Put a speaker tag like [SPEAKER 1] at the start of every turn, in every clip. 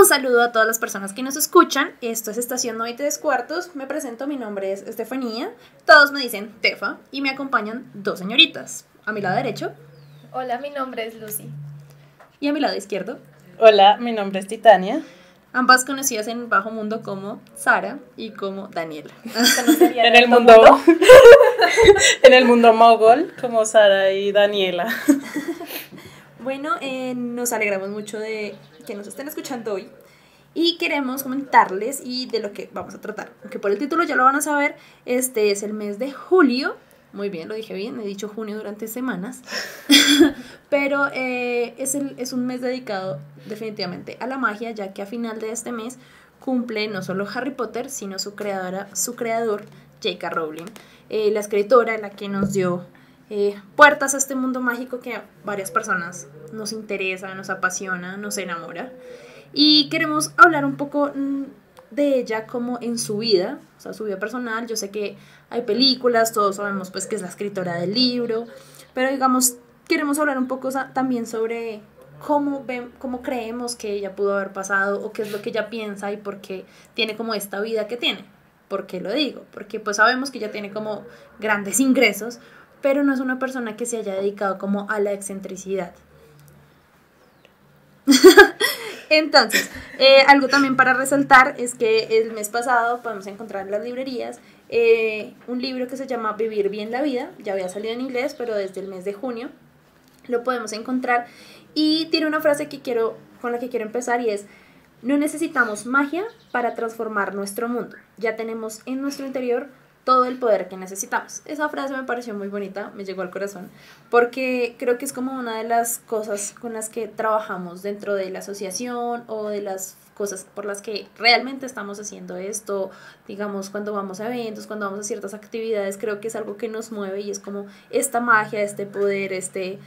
[SPEAKER 1] Un saludo a todas las personas que nos escuchan. Esto es Estación 93 Cuartos. Me presento, mi nombre es Estefanía. Todos me dicen Tefa y me acompañan dos señoritas. A mi lado derecho.
[SPEAKER 2] Hola, mi nombre es Lucy.
[SPEAKER 1] Y a mi lado izquierdo.
[SPEAKER 3] Hola, mi nombre es Titania.
[SPEAKER 1] Ambas conocidas en el bajo mundo como Sara y como Daniela.
[SPEAKER 3] en el mundo, en el mundo mogol como Sara y Daniela.
[SPEAKER 1] Bueno, eh, nos alegramos mucho de que nos estén escuchando hoy y queremos comentarles y de lo que vamos a tratar. Aunque por el título ya lo van a saber, este es el mes de julio. Muy bien, lo dije bien, he dicho junio durante semanas. Pero eh, es, el, es un mes dedicado definitivamente a la magia, ya que a final de este mes cumple no solo Harry Potter, sino su creadora, su creador, J.K. Rowling, eh, la escritora la que nos dio eh, puertas a este mundo mágico que varias personas nos interesa, nos apasiona, nos enamora. Y queremos hablar un poco mm, de ella como en su vida, o sea, su vida personal. Yo sé que hay películas, todos sabemos pues que es la escritora del libro, pero digamos, queremos hablar un poco también sobre cómo, ven, cómo creemos que ella pudo haber pasado o qué es lo que ella piensa y por qué tiene como esta vida que tiene. ¿Por qué lo digo? Porque pues sabemos que ella tiene como grandes ingresos, pero no es una persona que se haya dedicado como a la excentricidad. Entonces, eh, algo también para resaltar es que el mes pasado podemos encontrar en las librerías eh, un libro que se llama Vivir bien la vida, ya había salido en inglés, pero desde el mes de junio lo podemos encontrar. Y tiene una frase que quiero con la que quiero empezar y es no necesitamos magia para transformar nuestro mundo, ya tenemos en nuestro interior todo el poder que necesitamos. Esa frase me pareció muy bonita, me llegó al corazón, porque creo que es como una de las cosas con las que trabajamos dentro de la asociación o de las cosas por las que realmente estamos haciendo esto, digamos, cuando vamos a eventos, cuando vamos a ciertas actividades, creo que es algo que nos mueve y es como esta magia, este poder, este...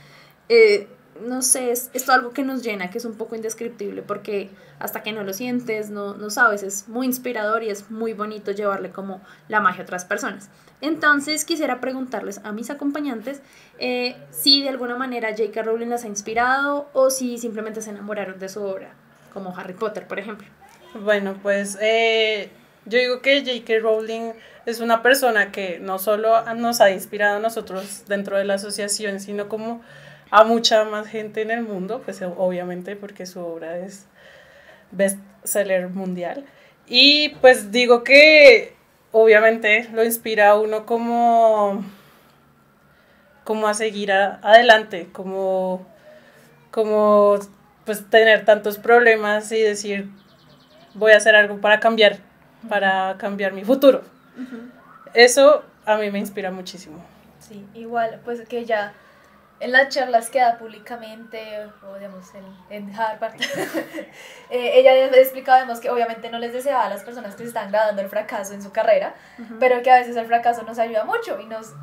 [SPEAKER 1] Eh, no sé, es, es algo que nos llena, que es un poco indescriptible, porque hasta que no lo sientes, no, no sabes, es muy inspirador y es muy bonito llevarle como la magia a otras personas. Entonces quisiera preguntarles a mis acompañantes eh, si de alguna manera J.K. Rowling las ha inspirado o si simplemente se enamoraron de su obra, como Harry Potter, por ejemplo.
[SPEAKER 3] Bueno, pues eh, yo digo que J.K. Rowling es una persona que no solo nos ha inspirado a nosotros dentro de la asociación, sino como a mucha más gente en el mundo, pues obviamente porque su obra es bestseller mundial. Y pues digo que obviamente lo inspira a uno como, como a seguir adelante, como, como pues tener tantos problemas y decir voy a hacer algo para cambiar, para cambiar mi futuro. Eso a mí me inspira muchísimo.
[SPEAKER 2] Sí, igual, pues que ya en las charlas que da públicamente, o digamos en, en Harvard, eh, ella explicado que obviamente no les deseaba a las personas que se están graduando el fracaso en su carrera, pero que a veces el fracaso nos ayuda mucho y nos,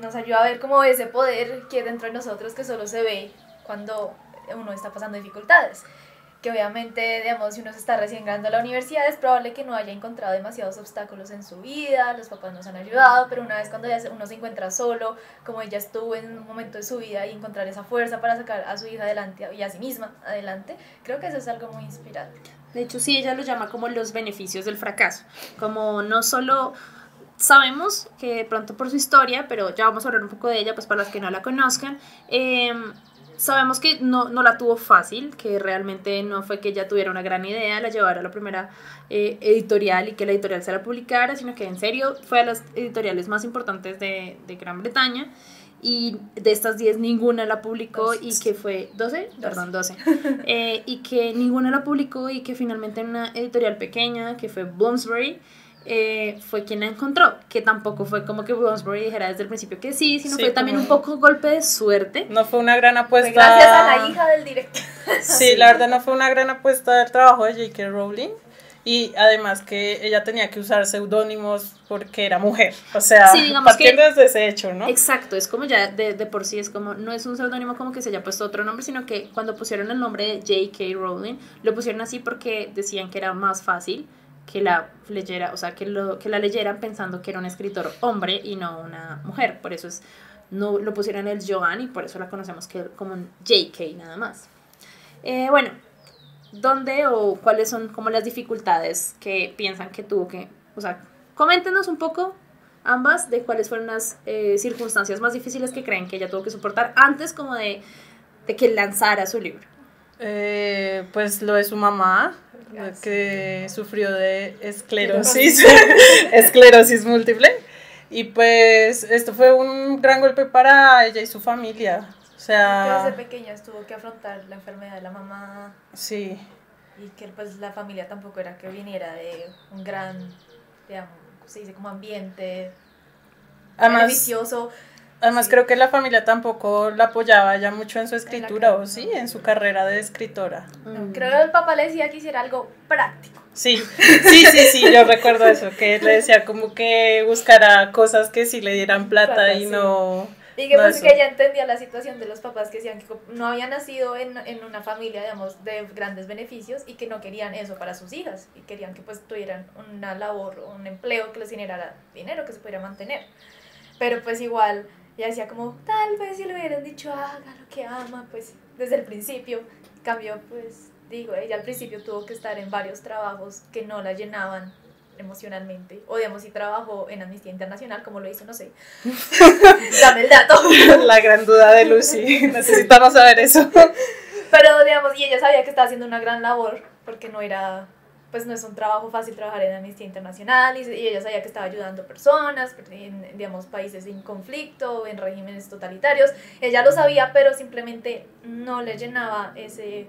[SPEAKER 2] nos ayuda a ver como ese poder que dentro de nosotros que solo se ve cuando uno está pasando dificultades que obviamente, digamos, si uno se está recién graduando a la universidad, es probable que no haya encontrado demasiados obstáculos en su vida, los papás nos han ayudado, pero una vez cuando ya uno se encuentra solo, como ella estuvo en un momento de su vida y encontrar esa fuerza para sacar a su hija adelante y a sí misma adelante, creo que eso es algo muy inspirante.
[SPEAKER 1] De hecho, sí, ella lo llama como los beneficios del fracaso, como no solo sabemos que pronto por su historia, pero ya vamos a hablar un poco de ella, pues para los que no la conozcan, eh, sabemos que no, no, la tuvo fácil, que realmente no fue que ella tuviera una gran idea, la llevara a la primera eh, editorial y que la editorial se la publicara, sino que en serio fue a las editoriales más importantes de, de Gran Bretaña. Y de estas 10 ninguna la publicó y que fue 12, perdón, 12, eh, y que ninguna la publicó y que finalmente en una editorial pequeña que fue Bloomsbury, eh, fue quien la encontró, que tampoco fue como que Bloomsbury dijera desde el principio que sí, sino fue también un poco golpe de suerte.
[SPEAKER 3] No fue una gran apuesta.
[SPEAKER 2] gracias a la hija del director.
[SPEAKER 3] sí, la verdad no fue una gran apuesta del trabajo de J.K. Rowling. Y además que ella tenía que usar seudónimos porque era mujer. O sea, partiendo desde ese hecho, ¿no?
[SPEAKER 1] Exacto, es como ya de, de por sí, es como, no es un seudónimo como que se haya puesto otro nombre, sino que cuando pusieron el nombre de J.K. Rowling, lo pusieron así porque decían que era más fácil que la leyera, o sea, que, lo, que la leyeran pensando que era un escritor hombre y no una mujer. Por eso es, no lo pusieron el Joan y por eso la conocemos que como un JK nada más. Eh, bueno, ¿dónde o cuáles son como las dificultades que piensan que tuvo que, o sea, coméntenos un poco ambas de cuáles fueron las eh, circunstancias más difíciles que creen que ella tuvo que soportar antes como de, de que lanzara su libro.
[SPEAKER 3] Eh, pues lo de su mamá, que sufrió de esclerosis, esclerosis múltiple. Y pues esto fue un gran golpe para ella y su familia. O sea...
[SPEAKER 2] desde pequeña tuvo que afrontar la enfermedad de la mamá.
[SPEAKER 3] Sí.
[SPEAKER 2] Y que pues la familia tampoco era que viniera de un gran, digamos, se dice como ambiente
[SPEAKER 3] Además,
[SPEAKER 2] beneficioso.
[SPEAKER 3] Además creo que la familia tampoco la apoyaba ya mucho en su escritura, o sí, en su carrera de escritora.
[SPEAKER 2] creo que el papá le decía que hiciera algo práctico.
[SPEAKER 3] Sí, sí, sí, sí, yo recuerdo eso, que le decía como que buscara cosas que sí le dieran plata, y no...
[SPEAKER 2] Y que pues que ella entendía la situación de los papás que decían que no había nacido en, en, una familia, digamos, de grandes beneficios y que no querían eso para sus hijas y querían que pues tuvieran una labor o un empleo que les generara dinero, que se pudiera mantener. Pero pues igual y decía como, tal vez si le hubieran dicho, haga lo que ama, pues desde el principio. Cambio, pues digo, ella al principio tuvo que estar en varios trabajos que no la llenaban emocionalmente. O digamos, si trabajó en Amnistía Internacional, como lo hizo, no sé. Dame el dato.
[SPEAKER 3] La gran duda de Lucy. Necesitamos saber eso.
[SPEAKER 2] Pero digamos, y ella sabía que estaba haciendo una gran labor, porque no era pues no es un trabajo fácil trabajar en Amnistía Internacional y, ella sabía que estaba ayudando personas en, digamos, países en conflicto, en regímenes totalitarios. Ella lo sabía, pero simplemente no le llenaba ese,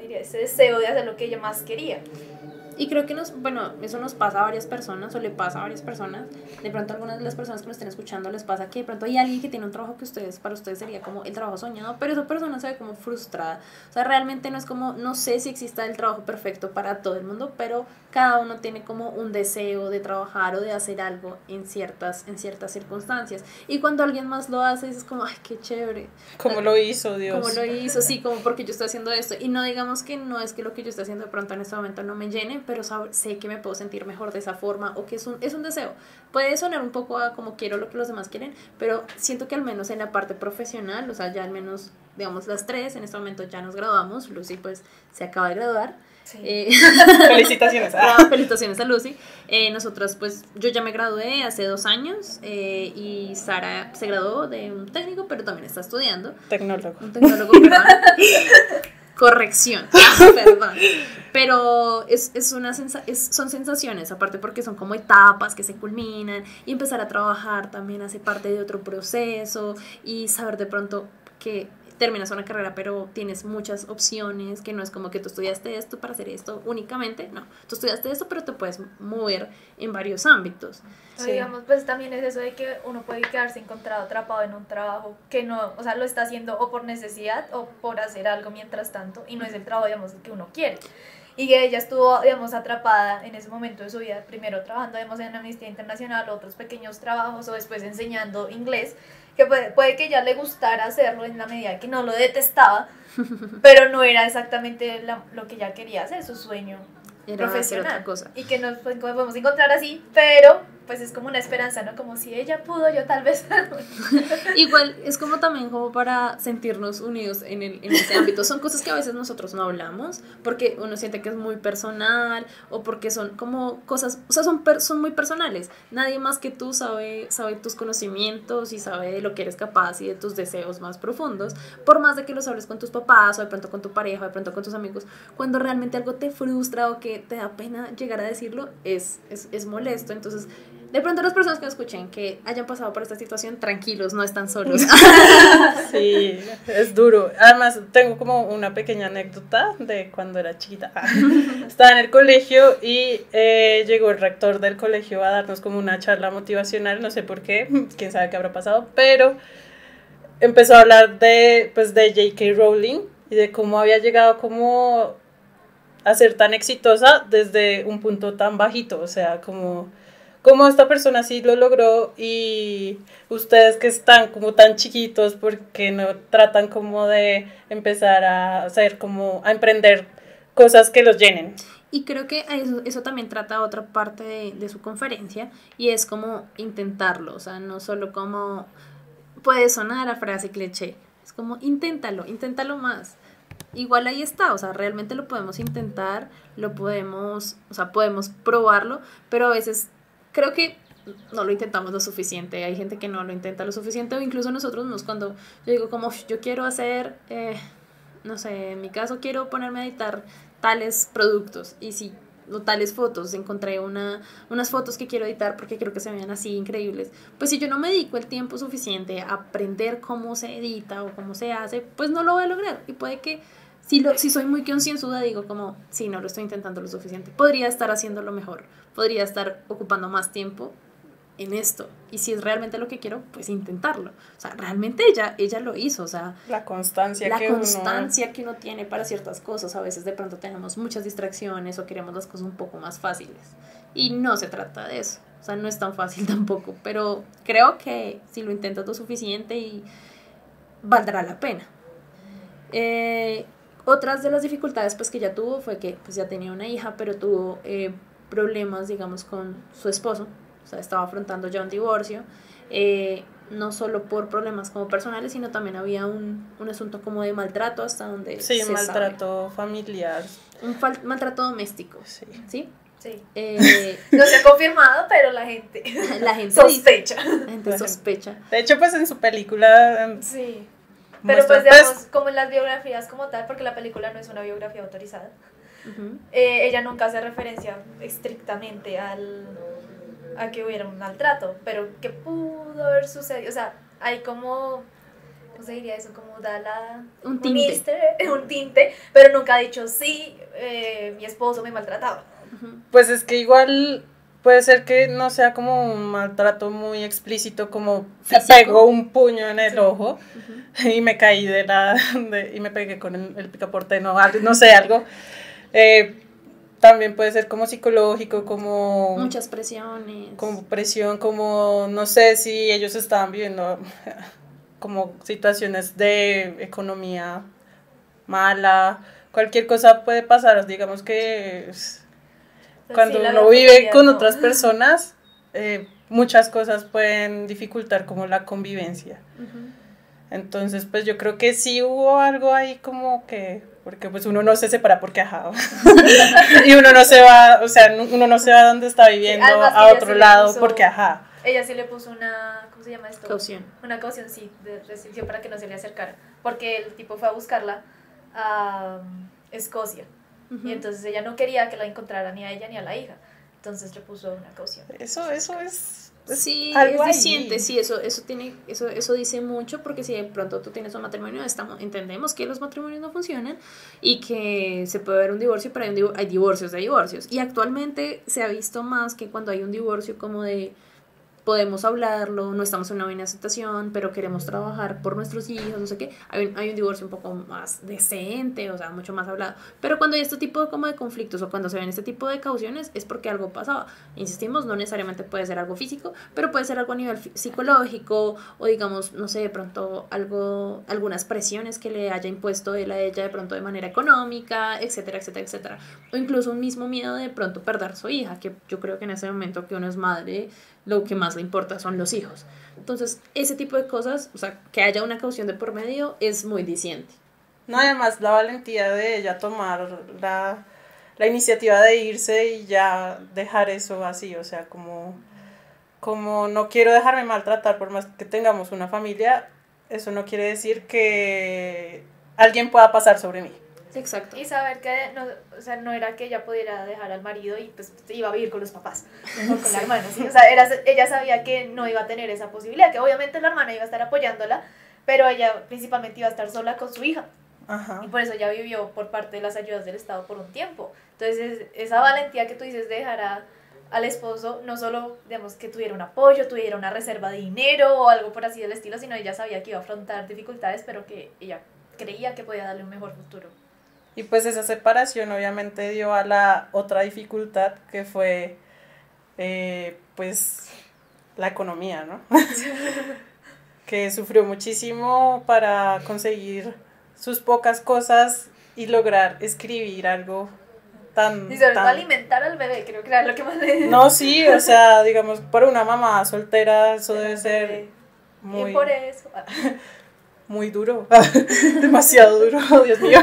[SPEAKER 2] diría? ese deseo de hacer lo que ella más quería.
[SPEAKER 1] Y creo que nos, bueno, eso nos pasa a varias personas o le pasa a varias personas. De pronto a algunas de las personas que nos estén escuchando les pasa que de pronto hay alguien que tiene un trabajo que ustedes, para ustedes sería como el trabajo soñado, pero esa persona se ve como frustrada. O sea, realmente no es como, no sé si exista el trabajo perfecto para todo el mundo, pero cada uno tiene como un deseo de trabajar o de hacer algo en ciertas, en ciertas circunstancias. Y cuando alguien más lo hace, es como, ay, qué chévere.
[SPEAKER 3] Como lo hizo Dios.
[SPEAKER 1] Como lo hizo, sí, como porque yo estoy haciendo esto. Y no digamos que no es que lo que yo estoy haciendo de pronto en este momento no me llene, pero sé que me puedo sentir mejor de esa forma o que es un, es un deseo. Puede sonar un poco a como quiero lo que los demás quieren, pero siento que al menos en la parte profesional, o sea, ya al menos, digamos, las tres, en este momento ya nos graduamos, Lucy pues se acaba de graduar.
[SPEAKER 3] Eh, felicitaciones.
[SPEAKER 1] Ah. felicitaciones a Lucy. Eh, nosotros, pues, yo ya me gradué hace dos años eh, y Sara se graduó de un técnico, pero también está estudiando.
[SPEAKER 3] Tecnólogo.
[SPEAKER 1] Un tecnólogo. Corrección, perdón. Pero es, es una es, son sensaciones, aparte porque son como etapas que se culminan y empezar a trabajar también hace parte de otro proceso y saber de pronto que terminas una carrera, pero tienes muchas opciones, que no es como que tú estudiaste esto para hacer esto únicamente, no, tú estudiaste esto, pero te puedes mover en varios ámbitos.
[SPEAKER 2] Digamos, pues también es eso de que uno puede quedarse encontrado, atrapado en un trabajo que no, o sea, lo está haciendo o por necesidad o por hacer algo mientras tanto y no es el trabajo, digamos, que uno quiere. Y que ella estuvo, digamos, atrapada en ese momento de su vida, primero trabajando, digamos, en Amnistía Internacional, otros pequeños trabajos, o después enseñando inglés, que puede, puede que ella le gustara hacerlo en la medida que no lo detestaba, pero no era exactamente lo que ella quería hacer, su sueño profesional. Otra cosa. Y que nos podemos encontrar así, pero pues es como una esperanza, ¿no? Como si ella pudo, yo tal vez.
[SPEAKER 1] Igual es como también como para sentirnos unidos en, el, en ese ámbito. Son cosas que a veces nosotros no hablamos porque uno siente que es muy personal o porque son como cosas, o sea, son, son muy personales. Nadie más que tú sabe, sabe tus conocimientos y sabe de lo que eres capaz y de tus deseos más profundos, por más de que los hables con tus papás o de pronto con tu pareja o de pronto con tus amigos. Cuando realmente algo te frustra o que te da pena llegar a decirlo, es, es, es molesto. Entonces, de pronto las personas que escuchen que hayan pasado por esta situación, tranquilos, no están solos.
[SPEAKER 3] Sí, es duro. Además, tengo como una pequeña anécdota de cuando era chiquita. Estaba en el colegio y eh, llegó el rector del colegio a darnos como una charla motivacional, no sé por qué, quién sabe qué habrá pasado, pero empezó a hablar de, pues, de J.K. Rowling y de cómo había llegado como a ser tan exitosa desde un punto tan bajito, o sea, como cómo esta persona sí lo logró y ustedes que están como tan chiquitos, porque no tratan como de empezar a hacer como a emprender cosas que los llenen?
[SPEAKER 1] Y creo que eso, eso también trata otra parte de, su conferencia y es como intentarlo, o sea, no solo como puede sonar a frase cliché, es como inténtalo, inténtalo más igual ahí está, o sea, realmente lo podemos intentar, lo podemos, o sea, podemos probarlo, pero a veces creo que no lo intentamos lo suficiente, hay gente que no lo intenta lo suficiente, o incluso nosotros mismos cuando yo digo como yo quiero hacer, eh, no sé, en mi caso quiero ponerme a editar tales productos, y si o tales fotos, encontré una, unas fotos que quiero editar porque creo que se vean así increíbles. Pues si yo no me dedico el tiempo suficiente a aprender cómo se edita o cómo se hace, pues no lo voy a lograr. Y puede que si, lo, si soy muy concienzuda, digo como, sí, no lo estoy intentando lo suficiente. Podría estar haciéndolo mejor, podría estar ocupando más tiempo en esto. Y si es realmente lo que quiero, pues intentarlo. O sea, realmente ella, ella lo hizo. O sea,
[SPEAKER 3] la constancia
[SPEAKER 1] la
[SPEAKER 3] que
[SPEAKER 1] constancia uno... que uno tiene para ciertas cosas. A veces de pronto tenemos muchas distracciones o queremos las cosas un poco más fáciles. Y no se trata de eso. O sea, no es tan fácil tampoco. Pero creo que si lo intentas lo suficiente y valdrá la pena. Eh, otras de las dificultades pues que ella tuvo fue que pues ya tenía una hija, pero tuvo eh, problemas, digamos, con su esposo. O sea, estaba afrontando ya un divorcio. Eh, no solo por problemas como personales, sino también había un, un asunto como de maltrato hasta donde...
[SPEAKER 3] Sí, un maltrato familiar.
[SPEAKER 1] Un maltrato doméstico. Sí. ¿Sí?
[SPEAKER 2] Sí. Eh, no se ha confirmado, pero la gente,
[SPEAKER 1] la gente
[SPEAKER 2] sospecha.
[SPEAKER 1] la gente sospecha.
[SPEAKER 3] De hecho, pues en su película...
[SPEAKER 2] Sí. Pero pues digamos, como en las biografías como tal, porque la película no es una biografía autorizada, eh, ella nunca hace referencia estrictamente al, a que hubiera un maltrato, pero que pudo haber sucedido, o sea, hay como, ¿cómo se diría eso? Como da la...
[SPEAKER 1] Un tinte.
[SPEAKER 2] Un, tinte, pero nunca ha dicho, sí, eh, mi esposo me maltrataba.
[SPEAKER 3] Pues es que igual puede ser que no sea como un maltrato muy explícito, como se pegó un puño en el ojo y me caí de la. y me pegué con el, picaporte, no, no sé, algo. Eh, también puede ser como psicológico, como...
[SPEAKER 1] Muchas presiones.
[SPEAKER 3] Como presión, como no sé si ellos estaban viviendo como situaciones de economía mala, cualquier cosa puede pasar, digamos que cuando uno vive con otras personas, eh, muchas cosas pueden dificultar como la convivencia. Entonces, pues yo creo que sí hubo algo ahí como que, porque pues uno no se separa porque ajá. y uno no se va, o sea, uno no se va a donde está viviendo a otro lado porque ajá.
[SPEAKER 2] Ella sí le puso una, ¿cómo se llama esto?
[SPEAKER 1] Caución.
[SPEAKER 2] Una caución, sí, de restricción para que no se le acercara. Porque el tipo fue a buscarla a Escocia. Y entonces ella no quería que la encontrara ni a ella ni a la hija. Entonces le puso una caución.
[SPEAKER 3] Eso, eso es
[SPEAKER 1] Sí, es diciente, sí, eso, eso tiene, eso, eso dice mucho porque si de pronto tú tienes un matrimonio, estamos, entendemos que los matrimonios no funcionan y que se puede ver un divorcio, pero hay, hay divorcios de divorcios. Y actualmente se ha visto más que cuando hay un divorcio como de podemos hablarlo, no estamos en una buena situación, pero queremos trabajar por nuestros hijos, no sé qué, hay un, hay un divorcio un poco más decente, o sea, mucho más hablado. Pero cuando hay este tipo de, como de conflictos o cuando se ven este tipo de cauciones es porque algo pasaba. Insistimos, no necesariamente puede ser algo físico, pero puede ser algo a nivel psicológico o digamos, no sé, de pronto algo, algunas presiones que le haya impuesto él a ella de pronto de manera económica, etcétera, etcétera, etcétera. O incluso un mismo miedo de pronto perder su hija, que yo creo que en ese momento que uno es madre, lo que más le importa son los hijos. Entonces, ese tipo de cosas, o sea, que haya una caución de por medio es muy diciente.
[SPEAKER 3] No, además la valentía de ella tomar la, la iniciativa de irse y ya dejar eso así, o sea, como, como no quiero dejarme maltratar por más que tengamos una familia, eso no quiere decir que alguien pueda pasar sobre mí.
[SPEAKER 1] Exacto.
[SPEAKER 2] Y saber que no, o sea, no era que ella pudiera dejar al marido y pues iba a vivir con los papás o con la hermana, ¿sí? O sea, era, ella sabía que no iba a tener esa posibilidad, que obviamente la hermana iba a estar apoyándola, pero ella principalmente iba a estar sola con su hija. Ajá. Y por eso ella vivió por parte de las ayudas del Estado por un tiempo. Entonces, esa valentía que tú dices de dejar a, al esposo, no solo, digamos, que tuviera un apoyo, tuviera una reserva de dinero o algo por así del estilo, sino ella sabía que iba a afrontar dificultades, pero que ella creía que podía darle un mejor futuro.
[SPEAKER 3] Y pues esa separación obviamente dio a la otra dificultad que fue eh, pues la economía, ¿no? que sufrió muchísimo para conseguir sus pocas cosas y lograr escribir algo tan...
[SPEAKER 2] Y sobre todo alimentar al bebé, creo que era lo que más le...
[SPEAKER 3] No, sí, o sea, digamos, para una mamá soltera eso debe ser muy...
[SPEAKER 2] Y por eso...
[SPEAKER 3] muy duro, demasiado duro, Dios mío.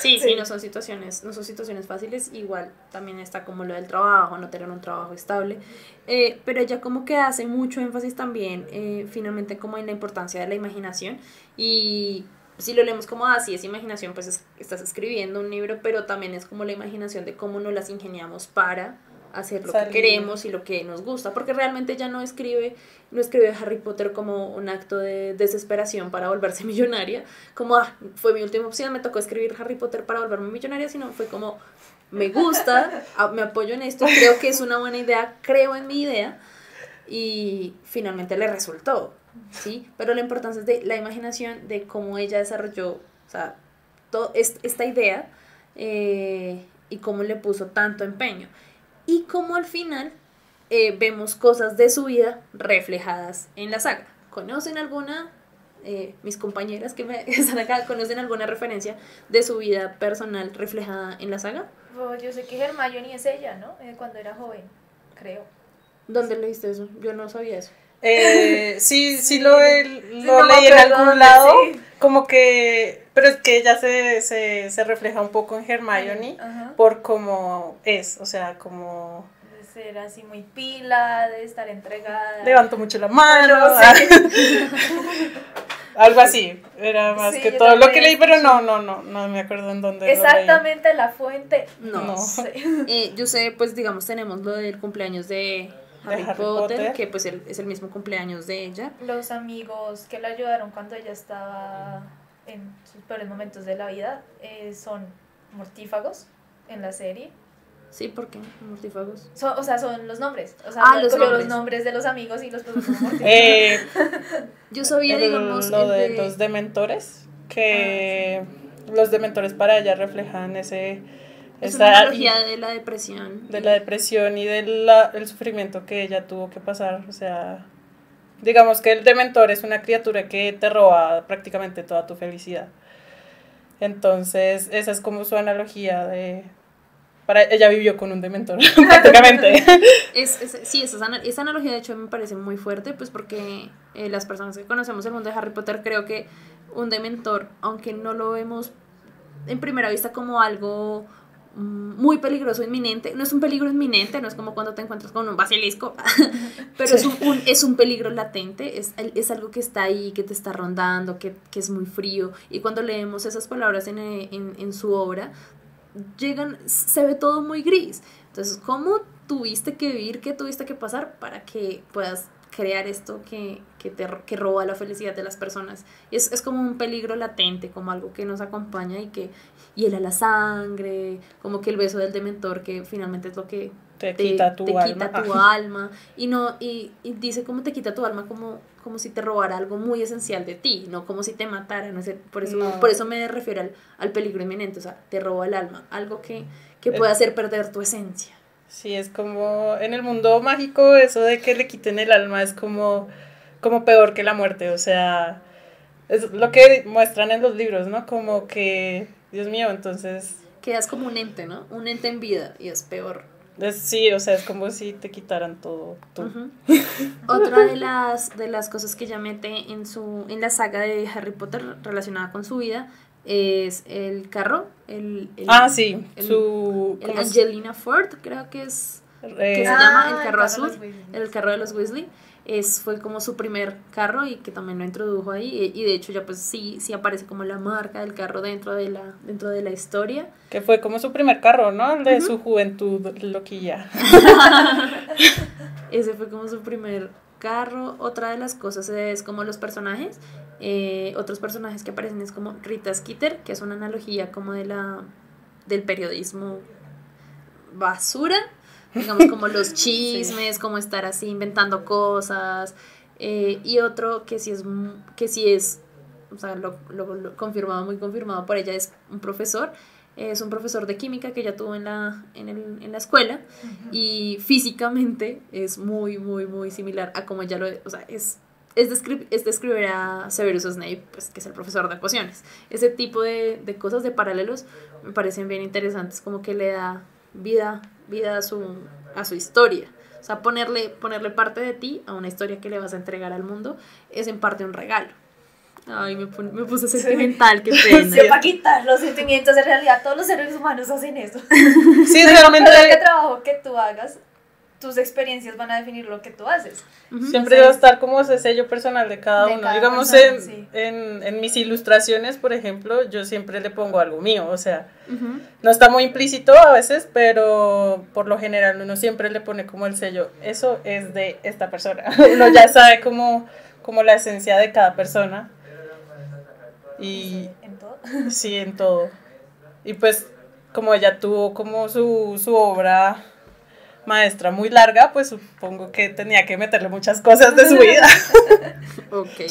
[SPEAKER 1] Sí, sí, no son situaciones, no son situaciones fáciles, igual también está como lo del trabajo, no tener un trabajo estable, eh, pero ella como que hace mucho énfasis también eh, finalmente como en la importancia de la imaginación. Y si lo leemos como así, es imaginación, pues estás escribiendo un libro, pero también es como la imaginación de cómo nos las ingeniamos para hacer lo que queremos y lo que nos gusta, porque realmente ella no escribe, no escribe Harry Potter como un acto de desesperación para volverse millonaria, como ah, fue mi última opción, me tocó escribir Harry Potter para volverme millonaria, sino fue como me gusta, me apoyo en esto, creo que es una buena idea, creo en mi idea y finalmente le resultó, ¿sí? Pero la importancia es de la imaginación de cómo ella desarrolló, o sea, todo, esta idea eh, y cómo le puso tanto empeño y cómo al final eh, vemos cosas de su vida reflejadas en la saga. ¿Conocen alguna, eh, mis compañeras que me están acá, conocen alguna referencia de su vida personal reflejada en la saga?
[SPEAKER 2] yo sé que Hermione es ella, ¿no? Eh, cuando era joven, creo.
[SPEAKER 1] ¿Dónde leíste eso? Yo no sabía eso.
[SPEAKER 3] sí, sí, lo, lo leí en algún lado, como que, pero es que ella se, se, se refleja un poco en Hermione por cómo es, o sea, como...
[SPEAKER 2] De ser así muy pila, de estar entregada.
[SPEAKER 3] Levanto mucho la mano. Algo así, era más que todo lo que leí, pero no, no, no, no me acuerdo en dónde.
[SPEAKER 2] Exactamente la fuente, no,
[SPEAKER 1] sé. Eh, yo sé, pues digamos, tenemos lo del cumpleaños de Harry, Potter, que pues es el mismo cumpleaños de ella.
[SPEAKER 2] Los amigos que la ayudaron cuando ella estaba en sus peores momentos de la vida eh, son mortífagos en la serie.
[SPEAKER 1] Sí, ¿por qué? Mortífagos.
[SPEAKER 2] o sea, son los nombres. O sea,
[SPEAKER 1] ah, los,
[SPEAKER 2] nombres. de los amigos y los mortífagos. Eh,
[SPEAKER 1] yo sabía, digamos.
[SPEAKER 3] Lo de, los dementores, que ah, los dementores para ella reflejan ese.
[SPEAKER 1] Es esa, una analogía de la depresión.
[SPEAKER 3] De la depresión y del el sufrimiento que ella tuvo que pasar. O sea, digamos que el dementor es una criatura que te roba prácticamente toda tu felicidad. Entonces, esa es como su analogía de, para, ella vivió con un dementor, prácticamente.
[SPEAKER 1] Es, es, sí, esa, esa, analogía de hecho me parece muy fuerte, pues porque eh, las personas que conocemos el mundo de Harry Potter creo que un dementor, aunque no lo vemos en primera vista como algo muy peligroso, inminente, no es un peligro inminente, no es como cuando te encuentras con un basilisco, pero es, un, es un peligro latente, es, es algo que está ahí, que te está rondando, que, que es muy frío, y cuando leemos esas palabras en, en, en su obra, llegan, se ve todo muy gris. Entonces, ¿cómo tuviste que vivir, qué tuviste que pasar para que puedas crear esto que, que, te, que roba la felicidad de las personas? Es, es como un peligro latente, como algo que nos acompaña y que hiela la sangre, como que el beso del dementor, que finalmente es lo que
[SPEAKER 3] te, quita tu, alma.
[SPEAKER 1] Quita tu alma. Y, no, y, y dice cómo te quita tu alma como como si te robara algo muy esencial de ti, no como si te matara, no sé, por eso, por eso me refiero al, al, peligro inminente, o sea, te roba el alma, algo que, que puede hacer perder tu esencia.
[SPEAKER 3] Sí, es como en el mundo mágico eso de que le quiten el alma es como, como peor que la muerte, o sea, es lo que muestran en los libros, ¿no? Como que, Dios mío, entonces...
[SPEAKER 1] Quedas como un ente, ¿no? Un ente en vida y es peor
[SPEAKER 3] sí, o sea, es como si te quitaran todo.
[SPEAKER 1] Otra de las, de las cosas que ella mete en, su, en la saga de Harry Potter relacionada con su vida es el carro. El,
[SPEAKER 3] ah, sí, su...
[SPEAKER 1] El Angelina Ford, creo que es... que se llama el ah, carro azul, el carro de los Weasley es, fue como su primer carro y que también lo introdujo ahí y, de hecho ya pues sí, sí aparece como la marca del carro dentro de la, dentro de la historia.
[SPEAKER 3] Que fue como su primer carro, ¿no? El de su juventud loquilla.
[SPEAKER 1] Ese fue como su primer carro. Otra de las cosas es como los personajes. Eh, otros personajes que aparecen es como Rita Skeeter, que es una analogía como de la del periodismo basura digamos, como los chismes, como estar así inventando cosas. Eh, y otro que sí es, que sí es o sea, lo, lo, confirmado, muy confirmado por ella, es un profesor. Es un profesor de química que ella tuvo en la, en, el, en la escuela y físicamente es muy, muy, muy similar a como ella lo... O sea, es es, es describir a Severus Snape, pues, que es el profesor de pociones. Ese tipo de, de, cosas, de paralelos, me parecen bien interesantes, como que le da vida vida a su, a su historia. O sea, ponerle, ponerle parte de ti a una historia que le vas a entregar al mundo es en parte un regalo. Ay, me, me puse sentimental, qué pena.
[SPEAKER 2] Sí, para quitar los sentimientos, en realidad todos los seres humanos hacen eso.
[SPEAKER 3] Sí, realmente
[SPEAKER 2] el trabajo que tú hagas, tus experiencias van a definir lo que tú haces.
[SPEAKER 3] Siempre va a estar como ese sello personal de cada
[SPEAKER 2] De
[SPEAKER 3] uno.
[SPEAKER 2] cada
[SPEAKER 3] Digamos,
[SPEAKER 2] persona,
[SPEAKER 3] en,
[SPEAKER 2] sí.
[SPEAKER 3] en, en mis ilustraciones, por ejemplo, yo siempre le pongo algo mío, o sea, no está muy implícito a veces, pero por lo general uno siempre le pone como el sello, eso es de esta persona. Uno ya sabe como, como la esencia de cada persona. Y
[SPEAKER 2] En todo.
[SPEAKER 3] sí, en todo. Y pues como ella tuvo como su, su obra maestra muy larga, pues supongo que tenía que meterle muchas cosas de su vida.
[SPEAKER 1] Ok.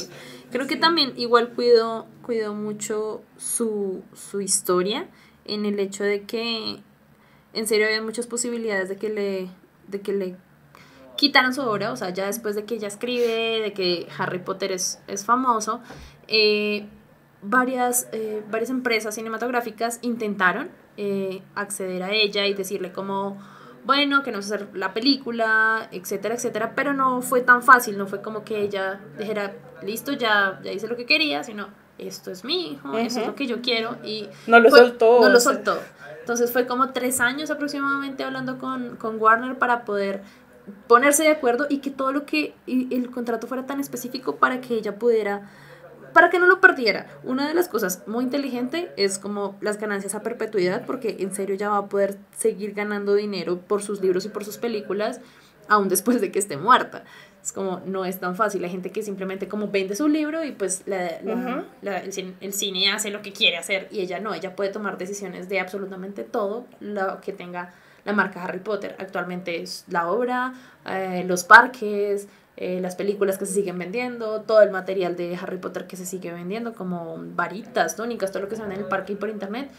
[SPEAKER 1] Creo que también igual cuidó, mucho su, su historia en el hecho de que en serio había muchas posibilidades de que le, de que le quitaran su obra, o sea, ya después de que ella escribe, de que Harry Potter es, es famoso, eh, varias, eh, varias empresas cinematográficas intentaron eh, acceder a ella y decirle como, bueno, que no sé hacer la película, etcétera, etcétera, pero no fue tan fácil, no fue como que ella dijera, listo, ya, ya hice lo que quería, sino, esto es mi hijo, esto es
[SPEAKER 3] Ujú.
[SPEAKER 1] lo que yo quiero, y
[SPEAKER 3] No lo
[SPEAKER 1] fue-
[SPEAKER 3] soltó.
[SPEAKER 1] No lo soltó. Entonces fue como tres años aproximadamente hablando con, con Warner para poder ponerse de acuerdo y que todo lo que y el contrato fuera tan específico para que ella pudiera para que no lo perdiera. Una de las cosas muy inteligente es como las ganancias a perpetuidad, porque en serio ya va a poder seguir ganando dinero por sus libros y por sus películas, aún después de que esté muerta. Es como, no es tan fácil. Hay gente que simplemente como vende su libro y pues la- la-
[SPEAKER 3] Ujú.
[SPEAKER 1] la- el, cine, el cine hace lo que quiere hacer y ella no, ella puede tomar decisiones de absolutamente todo lo que tenga la marca Harry Potter. Actualmente es la obra, eh, los parques, eh, las películas que se siguen vendiendo, todo el material de Harry Potter que se sigue vendiendo, como varitas, túnicas, todo lo que se vende en el parque y por internet.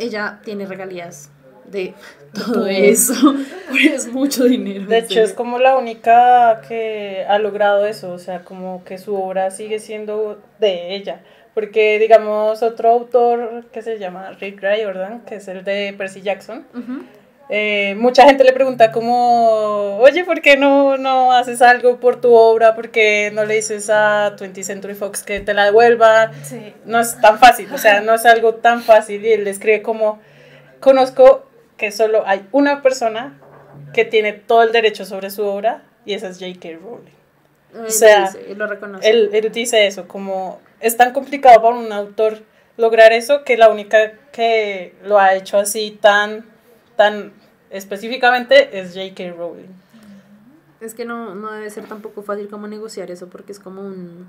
[SPEAKER 1] Ella tiene regalías de todo
[SPEAKER 3] todo.
[SPEAKER 1] eso, porque es mucho dinero.
[SPEAKER 3] De hecho, es como la única que ha logrado eso, o sea, como que su obra sigue siendo de ella. Porque, digamos, otro autor que se llama Rick Riordan, que es el de Percy Jackson,
[SPEAKER 1] Ujú.
[SPEAKER 3] Eh, mucha gente le pregunta como, oye, ¿por qué no, no haces algo por tu obra? ¿Por qué no le dices a 20th Century Fox que te la devuelvan?
[SPEAKER 2] Sí.
[SPEAKER 3] no es tan fácil, o sea, no es algo tan fácil. Y él escribe como, conozco que solo hay una persona que tiene todo el derecho sobre su obra y esa es J.K. Rowling.
[SPEAKER 1] Él
[SPEAKER 3] sea,
[SPEAKER 1] lo dice, él lo reconoce.
[SPEAKER 3] Él, él dice eso, como es tan complicado para un autor lograr eso que la única que lo ha hecho así tan, tan específicamente es J.K. Rowling.
[SPEAKER 1] Es que no, no debe ser tampoco fácil como negociar eso porque es como un...